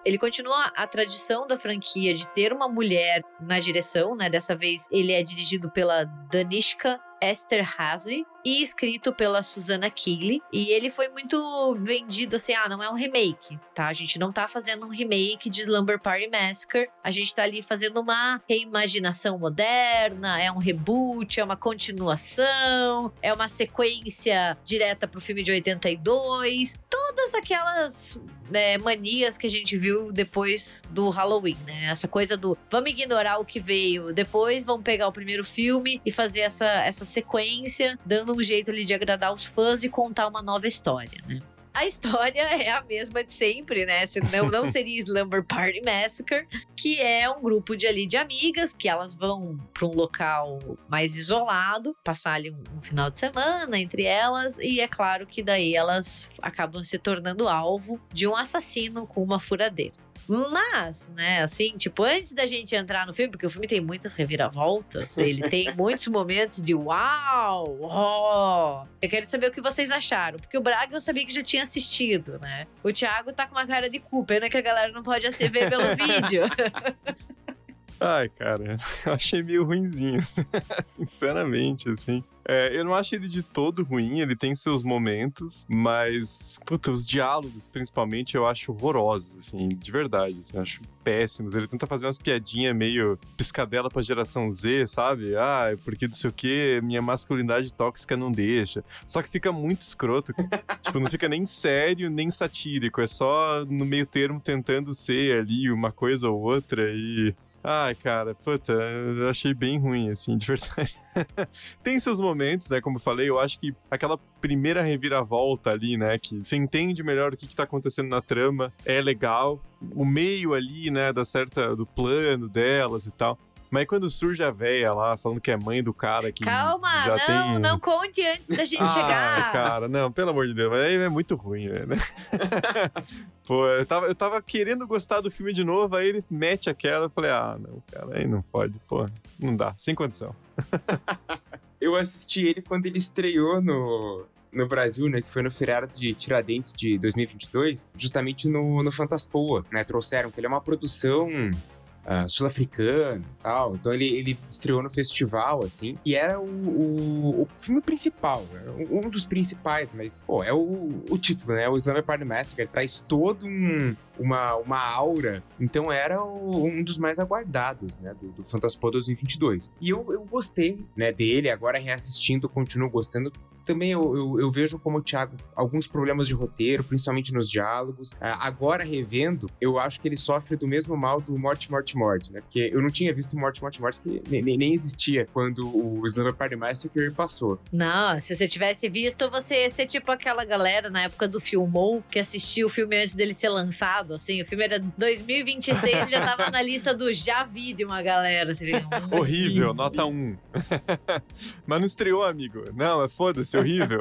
Ele continua a tradição da franquia de ter uma mulher na direção, né? Dessa vez ele é dirigido pela Danishka Esterhazy e escrito pela Susana Keeley. E ele foi muito vendido assim: ah, não é um remake, tá? A gente não tá fazendo um remake de Slumber Party Massacre. A gente tá ali fazendo uma reimaginação moderna, é um reboot, é uma continuação, é uma sequência direta pro filme de 82. Todas aquelas né, manias que a gente viu depois do Halloween, né? Essa coisa do vamos ignorar o que veio depois, vamos pegar o primeiro filme e fazer essa, essa sequência, dando um jeito ali de agradar os fãs e contar uma nova história, né? A história *laughs* é a mesma de sempre, né? Senão não seria Slumber Party Massacre, que é um grupo de ali de amigas que elas vão para um local mais isolado, passar ali um, um, final de semana entre elas, e é claro que daí elas acabam se tornando alvo de um assassino com uma furadeira. Mas, né, assim, tipo, antes da gente entrar no filme, porque o filme tem muitas reviravoltas, ele tem *laughs* muitos momentos de uau, oh, eu quero saber o que vocês acharam, porque o Braga eu sabia que já tinha assistido, né? O Thiago tá com uma cara de cu, pena que a galera não pode ver pelo *laughs* vídeo. Ai, cara, *laughs* eu achei meio ruimzinho, *laughs* sinceramente, assim. É, eu não acho ele de todo ruim, ele tem seus momentos, mas, puta, os diálogos, principalmente, eu acho horrorosos, assim, de verdade, assim, acho péssimos. Ele tenta fazer umas piadinhas meio piscadela pra geração Z, sabe? Ah, porque não sei o que, minha masculinidade tóxica não deixa. Só que fica muito escroto. *laughs* tipo, não fica nem sério, nem satírico, é só no meio termo tentando ser ali uma coisa ou outra e Ai, cara, puta, eu achei bem ruim, assim, de verdade. *laughs* Tem seus momentos, né? Como eu falei, eu acho que aquela primeira reviravolta ali, né? Que você entende melhor o que, que tá acontecendo na trama, é legal. O meio ali, né, da certa, do plano delas e tal. Mas quando surge a véia lá, falando que é mãe do cara que. Calma, já não, tem... não conte antes da gente ah, chegar. Cara, não, pelo amor de Deus, aí é muito ruim, né? *laughs* Pô, eu tava, eu tava querendo gostar do filme de novo, aí ele mete aquela, eu falei, ah, não, cara, aí não pode, pô, não dá, sem condição. *laughs* eu assisti ele quando ele estreou no, no Brasil, né, que foi no feriado de Tiradentes de 2022, justamente no, no Fantaspoa, né, trouxeram, que ele é uma produção uh, sul-africano e tal. Então ele, ele estreou no festival, assim, e era o, o, o filme principal, né? um dos principais, mas, pô, é o, o título, né? O Slumber Party Massacre traz todo um, uma, uma aura. Então era o, um dos mais aguardados, né? Do, do Fantaspo 2022. E eu, eu gostei, né, dele. Agora reassistindo, continuo gostando também eu, eu, eu, vejo como o Thiago alguns problemas de roteiro, principalmente nos diálogos. Uh, agora revendo, eu acho que ele sofre do mesmo mal do Morte, Morte, Morte, né? Porque eu não tinha visto Morte, Morte, Morte, que nem, nem existia quando o Slumber Party Massacre passou. Não, se você tivesse visto, você ia ser tipo aquela galera na época do Filmou, que assistiu o filme antes dele ser lançado, assim. O filme era 2026 já tava na lista do já vi de uma galera. Assim, *laughs* Horrível, sim, nota 1. Um. *laughs* Mas não estreou, amigo. Não, é foda-se horrível.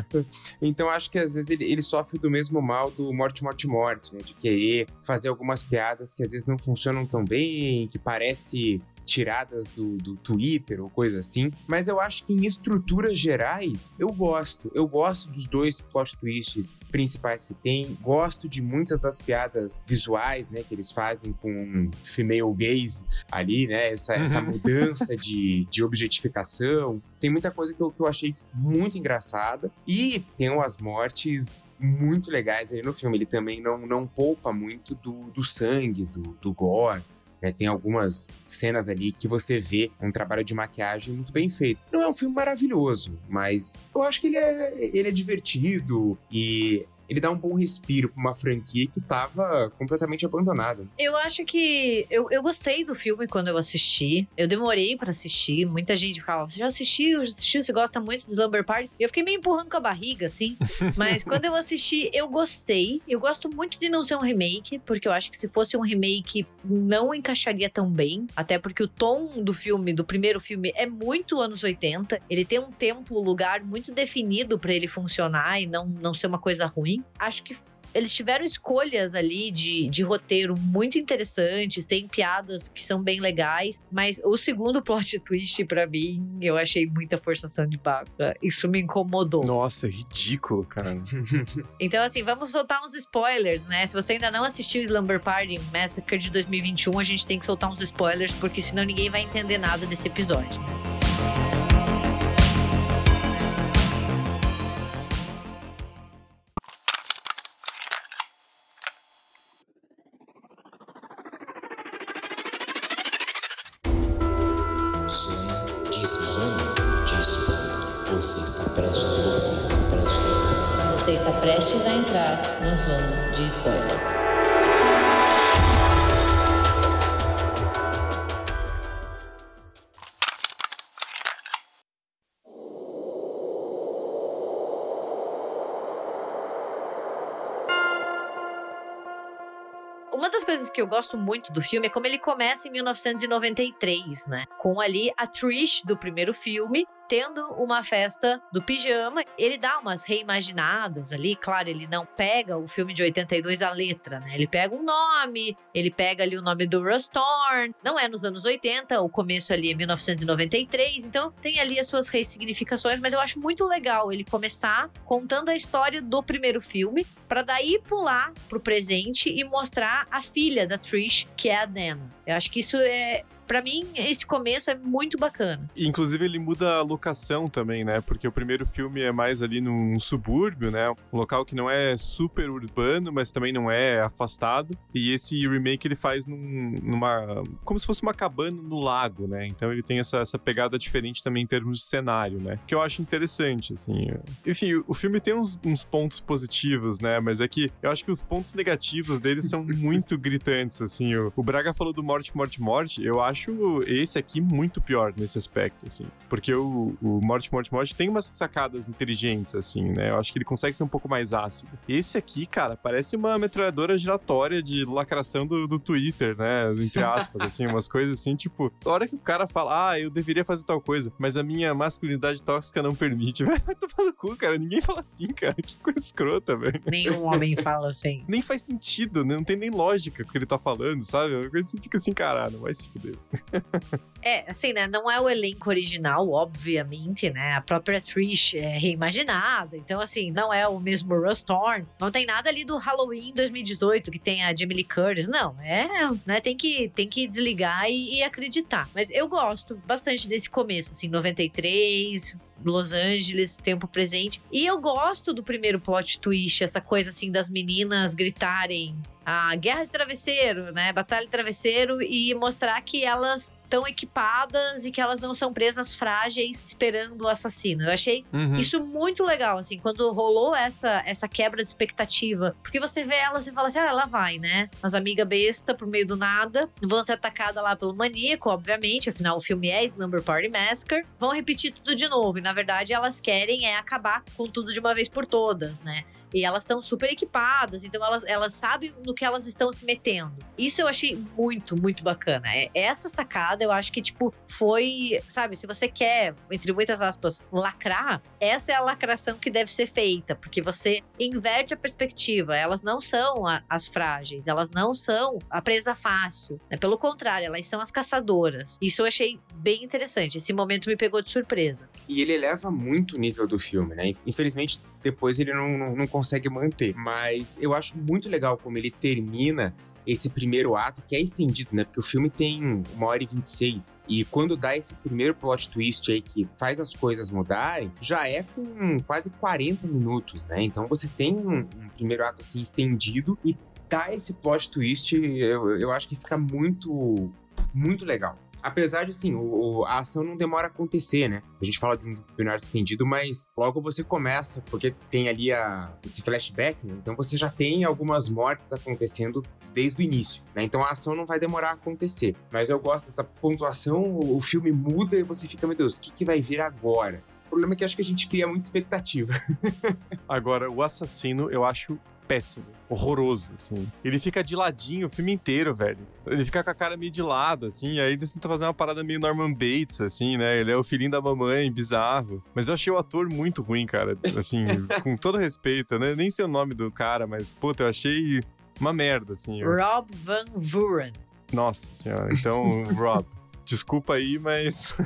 *laughs* então acho que às vezes ele, ele, sofre do mesmo mal do morte, morte, morte, né? De querer fazer algumas piadas que às vezes não funcionam tão bem, que parece tiradas do, do Twitter ou coisa assim. Mas eu acho que em estruturas gerais, eu gosto. Eu gosto dos dois plot twists principais que tem. Gosto de muitas das piadas visuais, né? Que eles fazem com female gaze ali, né? Essa, essa uhum. *laughs* mudança de, de objetificação. Tem muita coisa que eu, que eu achei muito engraçada. E tem umas mortes muito legais ali no filme. Ele também não, não poupa muito do, do sangue, do, do gore. É, tem algumas cenas ali que você vê um trabalho de maquiagem muito bem feito. Não é um filme maravilhoso, mas eu acho que ele é, ele é divertido e ele dá um bom respiro pra uma franquia que tava completamente abandonada. Eu acho que. Eu, eu gostei do filme quando eu assisti. Eu demorei pra assistir. Muita gente falava: Você já assistiu? Já assistiu? Você gosta muito de Slumber Party? E eu fiquei meio empurrando com a barriga, assim. *laughs* Mas quando eu assisti, eu gostei. Eu gosto muito de não ser um remake, porque eu acho que se fosse um remake, não encaixaria tão bem. Até porque o tom do filme, do primeiro filme, é muito anos 80. Ele tem um tempo, lugar muito definido pra ele funcionar e não, não ser uma coisa ruim. Acho que eles tiveram escolhas ali de, de roteiro muito interessantes, tem piadas que são bem legais, mas o segundo plot *laughs* twist, pra mim, eu achei muita forçação de barra. Isso me incomodou. Nossa, ridículo, cara. *laughs* Então, assim, vamos soltar uns spoilers, né? Se você ainda não assistiu Slumber Party Massacre de 2021, a gente tem que soltar uns spoilers, porque senão ninguém vai entender nada desse episódio. Prestes a entrar na zona de spoiler. Uma das coisas que eu gosto muito do filme é como ele começa em 1993, né? Com ali a Trish do primeiro filme tendo uma festa do pijama. Ele dá umas reimaginadas ali, claro, ele não pega o filme de 82 a letra, né? Ele pega um nome, ele pega ali o nome do Russ Thorne. Não é nos anos 80, o começo ali é 1993, então tem ali as suas ressignificações, mas eu acho muito legal ele começar contando a história do primeiro filme, para daí pular pro presente e mostrar a filha da Trish, que é a Dana. Eu acho que isso é Pra mim, esse começo é muito bacana. Inclusive, ele muda a locação também, né? Porque o primeiro filme é mais ali num subúrbio, né? Um local que não é super urbano, mas também não é afastado. E esse remake ele faz num, numa. como se fosse uma cabana no lago, né? Então ele tem essa, essa pegada diferente também em termos de cenário, né? Que eu acho interessante, assim. Enfim, o filme tem uns, uns pontos positivos, né? Mas é que eu acho que os pontos negativos dele são *laughs* muito gritantes, assim. O, o Braga falou do Morte, Morte, Morte. Eu acho esse aqui muito pior nesse aspecto, assim. Porque o, o Morte, Morte, Morte tem umas sacadas inteligentes, assim, né? Eu acho que ele consegue ser um pouco mais ácido. Esse aqui, cara, parece uma metralhadora giratória de lacração do, do Twitter, né? Entre aspas, *laughs* assim, umas coisas assim, tipo, a hora que o cara fala, ah, eu deveria fazer tal coisa, mas a minha masculinidade tóxica não permite. *laughs* Vai tomar no cu, cara. Ninguém fala assim, cara. Que coisa escrota, velho. Nenhum homem *laughs* fala assim. Nem faz sentido, né? Não tem nem lógica o que ele tá falando, sabe? Coisa assim, fica assim, cara, não vai se fuder. É, assim, né? Não é o elenco original, obviamente, né? A própria Trish é reimaginada. Então, assim, não é o mesmo Russ Thorne. Não tem nada ali do Halloween 2018 que tem a Jamie Lee Curtis. Não, é, né? Tem que, tem que desligar e, e acreditar. Mas eu gosto bastante desse começo, assim, 93, Los Angeles, tempo presente. E eu gosto do primeiro plot twist, essa coisa assim das meninas gritarem a guerra de travesseiro, né? Batalha de travesseiro e mostrar que elas estão equipadas e que elas não são presas frágeis esperando o assassino. Eu achei Uhum. isso muito legal, assim, quando rolou essa, essa quebra de expectativa. Porque você vê elas e fala assim, ah, ela vai, né? As amigas besta pro meio do nada, vão ser atacadas lá pelo maníaco, obviamente, afinal o filme é Slumber Party Massacre, vão repetir tudo de novo. E na verdade elas querem é acabar com tudo de uma vez por todas, né? E elas estão super equipadas, então elas, elas sabem no que elas estão se metendo. Isso eu achei muito, muito bacana. É, essa sacada eu acho que, tipo, foi. Sabe, se você quer, entre muitas aspas, lacrar, essa é a lacração que deve ser feita, porque você inverte a perspectiva. Elas não são a- as frágeis, elas não são a presa fácil. né? Pelo contrário, elas são as caçadoras. Isso eu achei bem interessante. Esse momento me pegou de surpresa. E ele eleva muito o nível do filme, né? Infelizmente, depois ele não, não, não consegue manter. Mas eu acho muito legal como ele termina esse primeiro ato, que é estendido, né? Porque o filme tem uma hora e 26. E quando dá esse primeiro plot twist aí que faz as coisas mudarem, já é com quase 40 minutos, né? Então você tem um, um primeiro ato assim estendido e dá esse plot twist, eu, eu acho que fica muito, muito legal. Apesar de, assim, o, o- a ação não demora a acontecer, né? A gente fala de um campeonato estendido, mas logo você começa, porque tem ali a, esse flashback, né? Então você já tem algumas mortes acontecendo desde o início, né? Então a ação não vai demorar a acontecer. Mas eu gosto dessa pontuação, o, o filme muda e você fica, meu Deus, o que, que vai vir agora? O problema é que acho que a gente cria muita expectativa. *laughs* Agora, o assassino eu acho péssimo, horroroso, assim. Ele fica de ladinho o filme inteiro, velho. Ele fica com a cara meio de lado, assim, aí eles tentam fazer uma parada meio Norman Bates, assim, né? Ele é o filhinho da mamãe, bizarro. Mas eu achei o ator muito ruim, cara, assim, *laughs* com todo respeito, né? Nem sei o nome do cara, mas, puta, eu achei uma merda, assim. Eu- Rob Van Vuren. Nossa senhora. Então, Rob, *laughs* desculpa aí, mas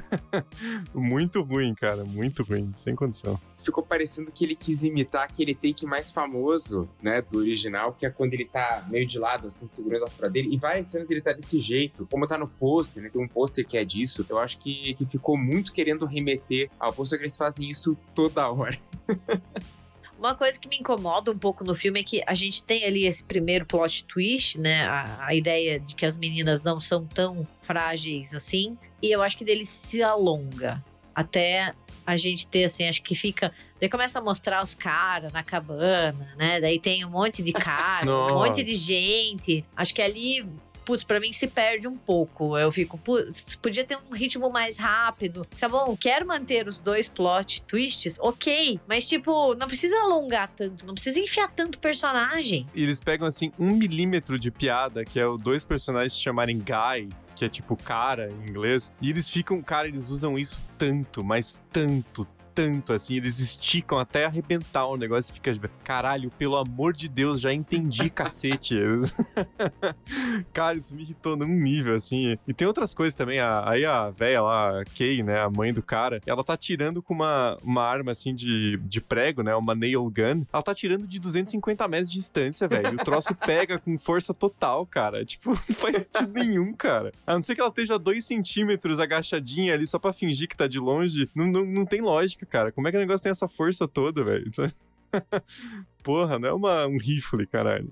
*laughs* muito ruim, cara, muito ruim, sem condição. Ficou parecendo que ele quis imitar aquele take mais famoso, né, do original, que é quando ele tá meio de lado, assim, segurando a fura dele. E várias cenas ele tá desse jeito, como tá no pôster, né? Tem um pôster que é disso. Eu acho que, que ficou muito querendo remeter ao pôster que eles fazem isso toda hora. *laughs* Uma coisa que me incomoda um pouco no filme é que a gente tem ali esse primeiro plot twist, né? A, a ideia de que as meninas não são tão frágeis assim. E eu acho que dele se alonga. Até a gente ter, assim, acho que fica. Daí começa a mostrar os caras na cabana, né? Daí tem um monte de cara, um monte de gente. Acho que ali. Putz, pra mim se perde um pouco. Eu fico, putz, podia ter um ritmo mais rápido. Tá bom, quero manter os dois plot twists, ok. Mas, tipo, não precisa alongar tanto, não precisa enfiar tanto personagem. E eles pegam, assim, um milímetro de piada, que é o dois personagens se chamarem Guy, que é tipo cara em inglês, e eles ficam, cara, eles usam isso tanto, mas tanto, tanto, assim, eles esticam até arrebentar o negócio e fica, caralho, pelo amor de Deus, já entendi, *laughs* cacete. *laughs* cara, isso me irritou num nível, assim. E tem outras coisas também, a- aí a véia lá, a Kay, né, a mãe do cara, ela tá tirando com uma, uma arma, assim, de, de prego, né, uma nail gun, ela tá tirando de 250 metros de distância, velho, o troço *laughs* pega com força total, cara. Tipo, não faz sentido nenhum, cara. A não ser que ela esteja dois centímetros agachadinha ali só pra fingir que tá de longe, não, não, não tem lógica, cara. Como é que o negócio tem essa força toda, velho? *laughs* Porra, não é uma, um rifle, caralho.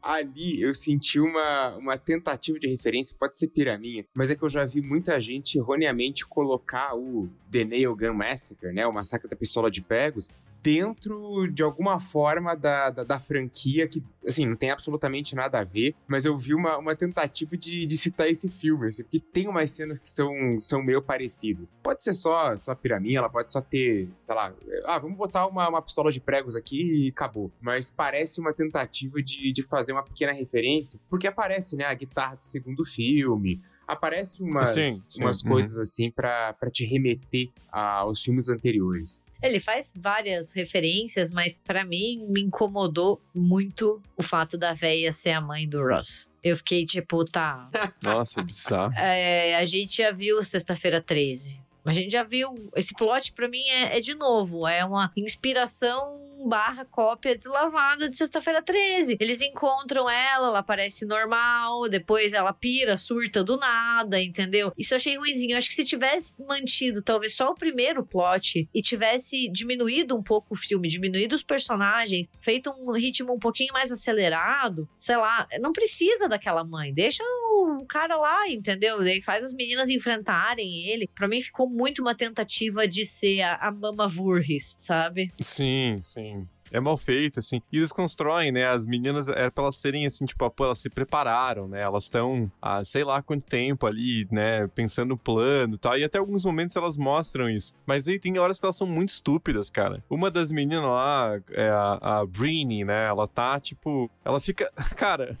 Ali eu senti uma, uma tentativa de referência, pode ser piraminha, mas é que eu já vi muita gente erroneamente colocar o The Nail Gun Massacre, né? O Massacre da Pistola de Pregos, dentro de alguma forma da, da, da franquia que, assim, não tem absolutamente nada a ver, mas eu vi uma, uma tentativa de, de citar esse filme, assim, porque tem umas cenas que são, são meio parecidas. Pode ser só, só piraminha, ela pode só ter, sei lá, ah, vamos botar uma, uma pistola de pregos aqui e acabou. Mas parece uma tentativa de, de fazer uma pequena referência, porque aparece, né, a guitarra do segundo filme, aparece umas, Sim, sim, umas uhum. coisas assim pra te remeter aos filmes anteriores. Ele faz várias referências, mas pra mim me incomodou muito o fato da véia ser a mãe do Ross. Eu fiquei tipo, tá. *laughs* Nossa, é bizarro. é, a gente já viu Sexta-feira 13. A gente já viu. Esse plot pra mim é, é de novo. É uma inspiração barra cópia deslavada de Sexta-feira 13. Eles encontram ela, ela parece normal, depois ela pira, surta do nada, entendeu? Isso eu achei ruimzinho. Eu acho que se tivesse mantido talvez só o primeiro plot e tivesse diminuído um pouco o filme, diminuído os personagens, feito um ritmo um pouquinho mais acelerado, sei lá, não precisa daquela mãe. Deixa o cara lá, entendeu? Daí faz as meninas enfrentarem ele. Pra mim ficou muito uma tentativa de ser a, a Mama Voorhees, sabe? Sim, sim. É mal feito, assim. E eles constroem, né? As meninas, é pra elas serem assim, tipo, pô, elas se prepararam, né? Elas estão há sei lá quanto tempo ali, né? Pensando no plano e tal. E até alguns momentos elas mostram isso. Mas aí tem horas que elas são muito estúpidas, cara. Uma das meninas lá, é a, a Brini, né? Ela tá, tipo. Ela fica. *laughs* Cara.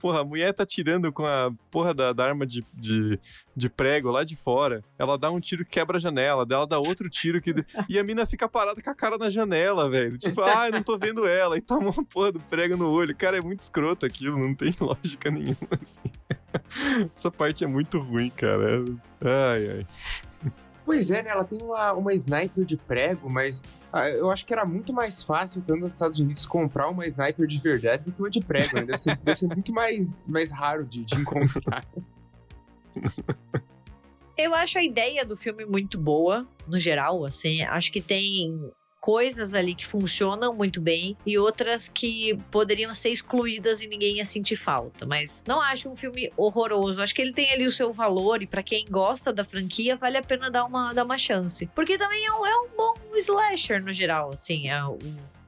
Porra, a mulher tá tirando com a porra da, da arma de, de, de prego lá de fora. Ela dá um tiro que quebra a janela, ela dá outro tiro que. E a mina fica parada com a cara na janela, velho. Tipo, *laughs* ah, eu não tô vendo ela. E toma uma porra do prego no olho. Cara, é muito escroto aquilo, não tem *laughs* lógica nenhuma, assim. Essa parte é muito ruim, cara. Ai, ai. Pois é, né? Ela tem uma, uma sniper de prego, mas ah, eu acho que era muito mais fácil, estando nos Estados Unidos, comprar uma sniper de verdade do que uma de prego, né? Deve ser, *laughs* deve ser muito mais, mais raro de, de encontrar. *laughs* Eu acho a ideia do filme muito boa, no geral, assim. Acho que tem coisas ali que funcionam muito bem e outras que poderiam ser excluídas e ninguém ia sentir falta. Mas não acho um filme horroroso. Acho que ele tem ali o seu valor e para quem gosta da franquia, vale a pena dar uma, dar uma chance. Porque também é um, é um bom slasher no geral, assim. É um,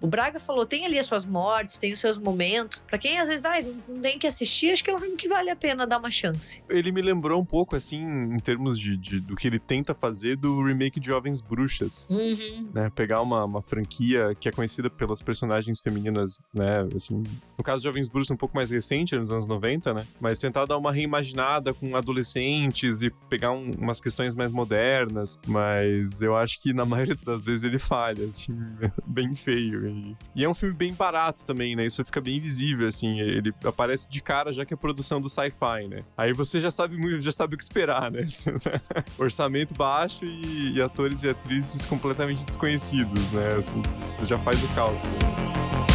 o Braga falou, tem ali as suas mortes, tem os seus momentos. Pra quem às vezes ah, não tem que assistir, acho que é um filme que vale a pena dar uma chance. Ele me lembrou um pouco, assim, em termos de, de do que ele tenta fazer do remake de Jovens Bruxas. Uhum. Né, pegar uma, uma franquia que é conhecida pelas personagens femininas, né? Assim, no caso de Jovens Bruxas, um pouco mais recente, nos anos 90, né? Mas tentar dar uma reimaginada com adolescentes e pegar um, umas questões mais modernas. Mas eu acho que na maioria das vezes ele falha, assim, *laughs* bem feio. E, e é um filme bem barato também, né? Isso fica bem visível, assim. Ele aparece de cara já que é produção do sci-fi, né? Aí você já sabe muito, já sabe o que esperar, né? *laughs* Orçamento baixo e, e atores e atrizes completamente desconhecidos, né? Assim, você já faz o cálculo.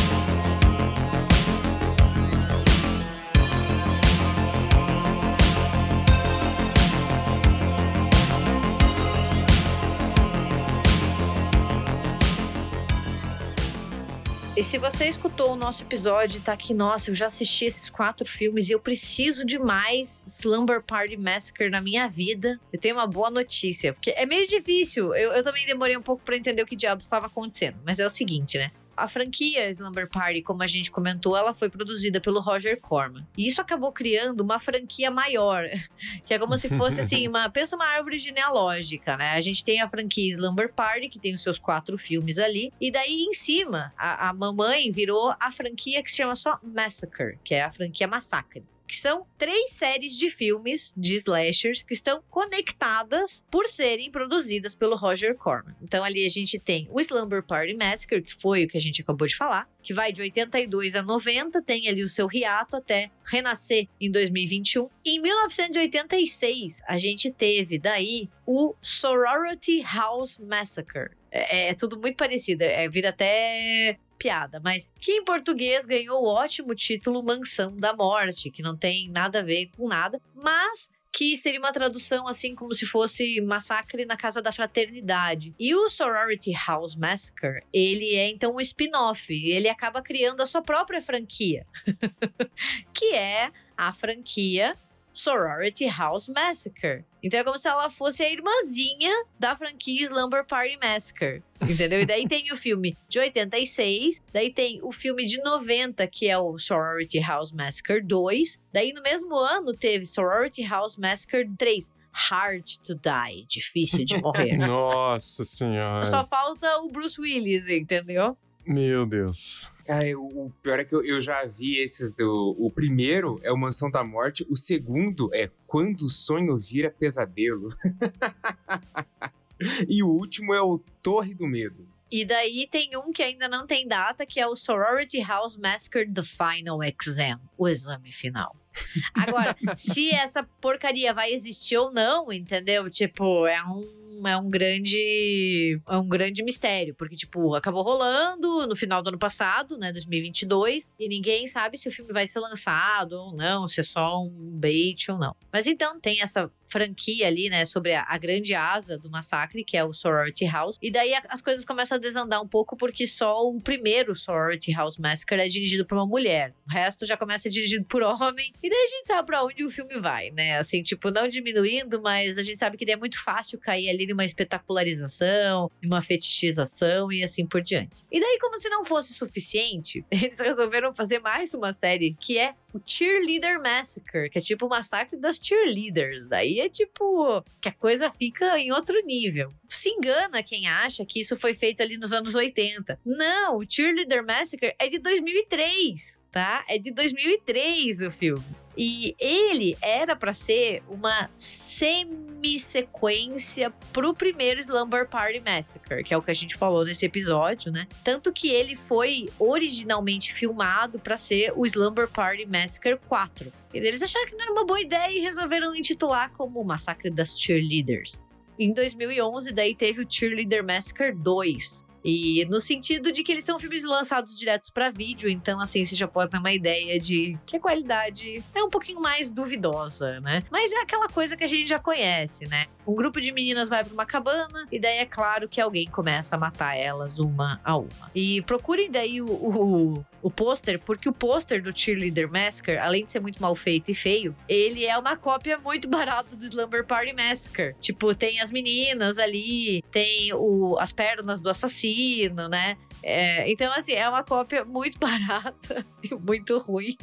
E se você escutou o nosso episódio e tá aqui, nossa, eu já assisti esses quatro filmes e eu preciso de mais Slumber Party Massacre na minha vida, eu tenho uma boa notícia. Porque é meio difícil. Eu, eu também demorei um pouco para entender o que diabos estava acontecendo. Mas é o seguinte, né? A franquia Slumber Party, como a gente comentou, ela foi produzida pelo Roger Corman. E isso acabou criando uma franquia maior, *laughs* que é como se fosse assim, *laughs* uma, pensa uma árvore genealógica, né? A gente tem a franquia Slumber Party, que tem os seus quatro filmes ali, e daí em cima, a, a mamãe virou a franquia que se chama só Massacre, que é a franquia Massacre que são três séries de filmes de slashers que estão conectadas por serem produzidas pelo Roger Corman. Então ali a gente tem o Slumber Party Massacre, que foi o que a gente acabou de falar, que vai de 82 a 90, tem ali o seu hiato até renascer em 2021. Em 1986, a gente teve daí o Sorority House Massacre. É, é, tudo muito parecido, é, vira até piada, mas que em português ganhou o ótimo título Mansão da Morte, que não tem nada a ver com nada, mas que seria uma tradução assim como se fosse Massacre na Casa da Fraternidade. E o Sorority House Massacre, ele é então um spin-off, ele acaba criando a sua própria franquia, *laughs* que é a franquia Sorority House Massacre. Então é como se ela fosse a irmãzinha da franquia Slumber Party Massacre. Entendeu? E daí tem o filme de 86, daí tem o filme de 90, que é o Sorority House Massacre 2. Daí no mesmo ano teve Sorority House Massacre 3. Hard to Die, difícil de morrer. *laughs* Nossa senhora. Só falta o Bruce Willis, entendeu? Meu Deus. Ai, o, o pior é que eu, eu já vi esses do. O primeiro é o Mansão da Morte, o segundo é Quando o Sonho Vira Pesadelo. *laughs* e o último é o Torre do Medo. E daí tem um que ainda não tem data, que é o Sorority House Massacre The Final Exam, o exame final. Agora, *laughs* se essa porcaria vai existir ou não, entendeu? Tipo, é um é um grande é um grande mistério, porque tipo, acabou rolando no final do ano passado, né, 2022, e ninguém sabe se o filme vai ser lançado ou não, se é só um bait ou não. Mas então tem essa franquia ali, né, sobre a, a grande asa do massacre, que é o Sorority House, e daí a, as coisas começam a desandar um pouco porque só o primeiro Sorority House Massacre é dirigido por uma mulher. O resto já começa dirigido por homem. E daí a gente sabe pra onde o filme vai, né? Assim, tipo, não diminuindo, mas a gente sabe que daí é muito fácil cair ali numa espetacularização, numa fetichização e assim por diante. E daí, como se não fosse suficiente, *laughs* eles resolveram fazer mais uma série que é o Cheerleader Massacre, que é tipo o massacre das cheerleaders. Daí é tipo que a coisa fica em outro nível. Se engana quem acha que isso foi feito ali nos anos 80. Não, o Cheerleader Massacre é de 2003, tá? É de 2003 o filme. E ele era para ser uma semi-sequência pro primeiro Slumber Party Massacre, que é o que a gente falou nesse episódio, né? Tanto que ele foi originalmente filmado para ser o Slumber Party Massacre 4. E eles acharam que não era uma boa ideia e resolveram intitular como o Massacre das Cheerleaders. Em 2011, daí teve o Cheerleader Massacre 2, E no sentido de que eles são filmes lançados diretos para vídeo, então assim, você já pode ter uma ideia de que a qualidade é um pouquinho mais duvidosa, né? Mas é aquela coisa que a gente já conhece, né? Um grupo de meninas vai para uma cabana e daí é claro que alguém começa a matar elas uma a uma. E procurem daí o, o, o pôster, porque o pôster do Cheerleader Massacre, além de ser muito mal feito e feio, ele é uma cópia muito barata do Slumber Party Massacre. Tipo, tem as meninas ali, tem o, as pernas do assassino, né? É, então, assim, é uma cópia muito *laughs* barata e muito ruim.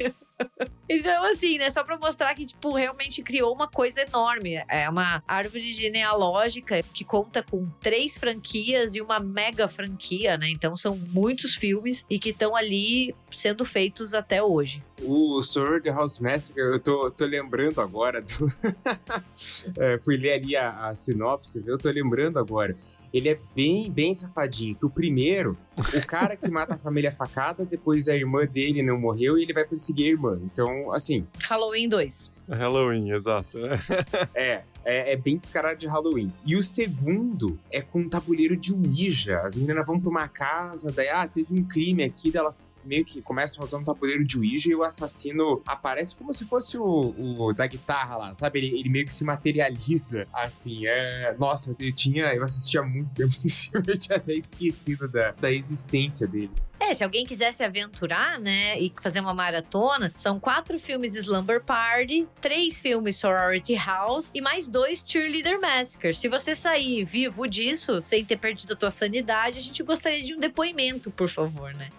Então, assim, né? Só pra mostrar que, tipo, realmente criou uma coisa enorme. É uma árvore genealógica que conta com três franquias e uma mega franquia, né? Então, são muitos filmes e que estão ali sendo feitos até hoje. O Sword House Massacre, eu tô, tô lembrando agora do. *laughs* é, fui ler ali a, a sinopse, eu tô lembrando agora ele é bem, bem safadinho. Que o primeiro, o cara que mata a família facada, depois a irmã dele não morreu e ele vai perseguir a irmã. Então, assim. Halloween 2. Halloween, exato. *laughs* é, é, é, bem descarado de Halloween. E o segundo é com um tabuleiro de Ouija. As meninas vão pra uma casa, daí, ah, teve um crime aqui, elas meio que começa rodar um tabuleiro de Ouija e o assassino aparece como se fosse o, o da guitarra lá, sabe? Ele, ele, meio que se materializa, assim. É... Nossa, eu tinha. Eu assistia muito tempo esse *laughs* filme, eu tinha até esquecido da, da existência deles. É, se alguém quiser se aventurar, né, e fazer uma maratona, são quatro filmes Slumber Party, três filmes Sorority House e mais dois Cheerleader Massacre. Se você sair vivo disso, sem ter perdido a tua sanidade, a gente gostaria de um depoimento, por favor, né?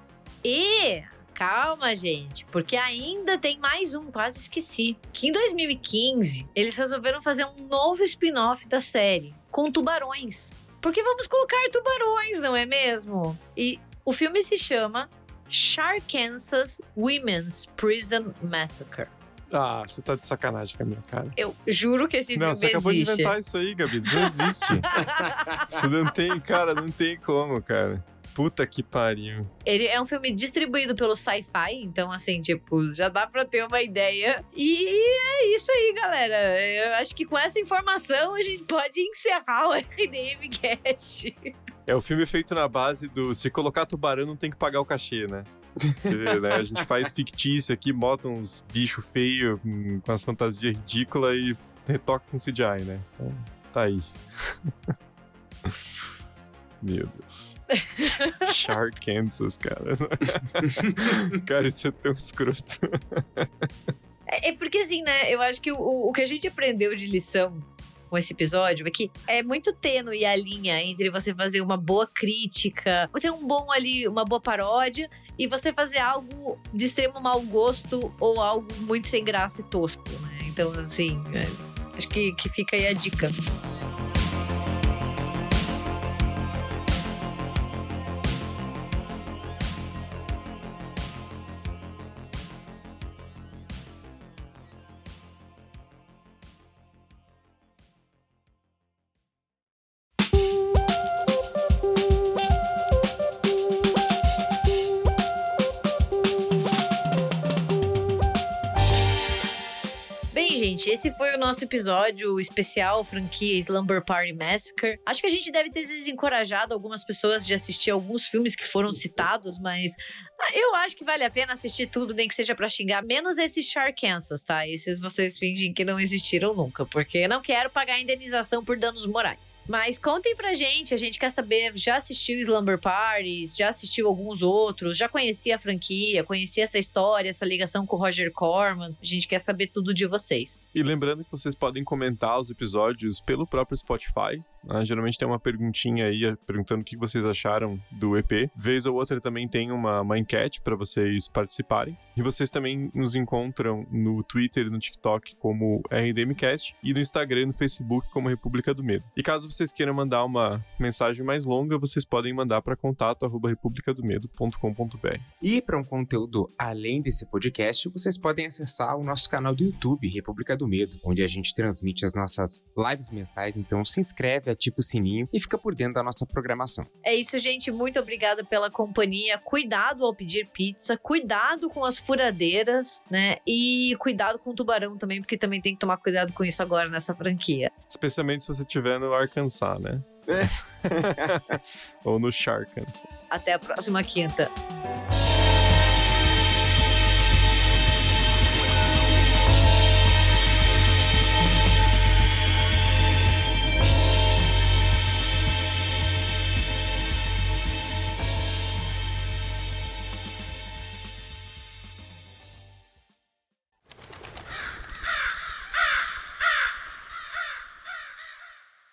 E calma, gente, porque ainda tem mais um, quase esqueci. Que em 2015 eles resolveram fazer um novo spin-off da série com tubarões. Porque vamos colocar tubarões, não é mesmo? E o filme se chama Sharkansas Women's Prison Massacre. Ah, você tá de sacanagem com a minha cara. Eu juro que esse não, filme existe. Não, você acabou de inventar isso aí, Gabi. Isso não existe. *laughs* isso não tem, cara, não tem como, cara. Puta que pariu. Ele é um filme distribuído pelo Sci-Fi, então, assim, tipo, já dá pra ter uma ideia. E é isso aí, galera. Eu acho que com essa informação a gente pode encerrar o RDM Cast. É o filme feito na base do se colocar tubarão não tem que pagar o cachê, né? né? A gente faz fictício aqui, bota uns bichos feios com as fantasias ridículas e retoca com CGI, né? Então, tá aí. *laughs* Meu Deus. *laughs* Shark Kansas, cara. *laughs* cara, isso é tão escroto. É, é, porque assim, né? Eu acho que o, o que a gente aprendeu de lição com esse episódio é que é muito tênue a linha entre você fazer uma boa crítica, ter um bom ali, uma boa paródia, e você fazer algo de extremo mau gosto ou algo muito sem graça e tosco, né? Então, assim, é, acho que, que fica aí a dica. Gente, esse foi o nosso episódio especial franquia Slumber Party Massacre. Acho que a gente deve ter desencorajado algumas pessoas de assistir alguns filmes que foram citados, mas ah, eu acho que vale a pena assistir tudo, nem que seja para xingar, menos esses Sharkansas, tá? Esses vocês fingem que não existiram nunca, porque não quero pagar indenização por danos morais. Mas contem pra gente, a gente quer saber, já assistiu Slumber Parties, já assistiu alguns outros, já conhecia a franquia, conhecia essa história, essa ligação com o Roger Corman. A gente quer saber tudo de vocês. E lembrando que vocês podem comentar os episódios pelo próprio Spotify. Né? Geralmente tem uma perguntinha aí perguntando o que vocês acharam do EP. Vez ou outra também tem uma, uma enquete para vocês participarem. E vocês também nos encontram no Twitter e no TikTok como RDMcast e no Instagram e no Facebook como República do Medo. E caso vocês queiram mandar uma mensagem mais longa, vocês podem mandar para contato@republicadomedo.com.br. E para um conteúdo além desse podcast, vocês podem acessar o nosso canal do YouTube República do Medo, onde a gente transmite as nossas lives mensais. Então se inscreve, ativa o sininho e fica por dentro da nossa programação. É isso, gente. Muito obrigada pela companhia. Cuidado ao pedir pizza, cuidado com as furadeiras, né? E cuidado com o tubarão também, porque também tem que tomar cuidado com isso agora nessa franquia. Especialmente se você estiver no Arkansas, né? *laughs* Ou no Sharkans. Até a próxima quinta.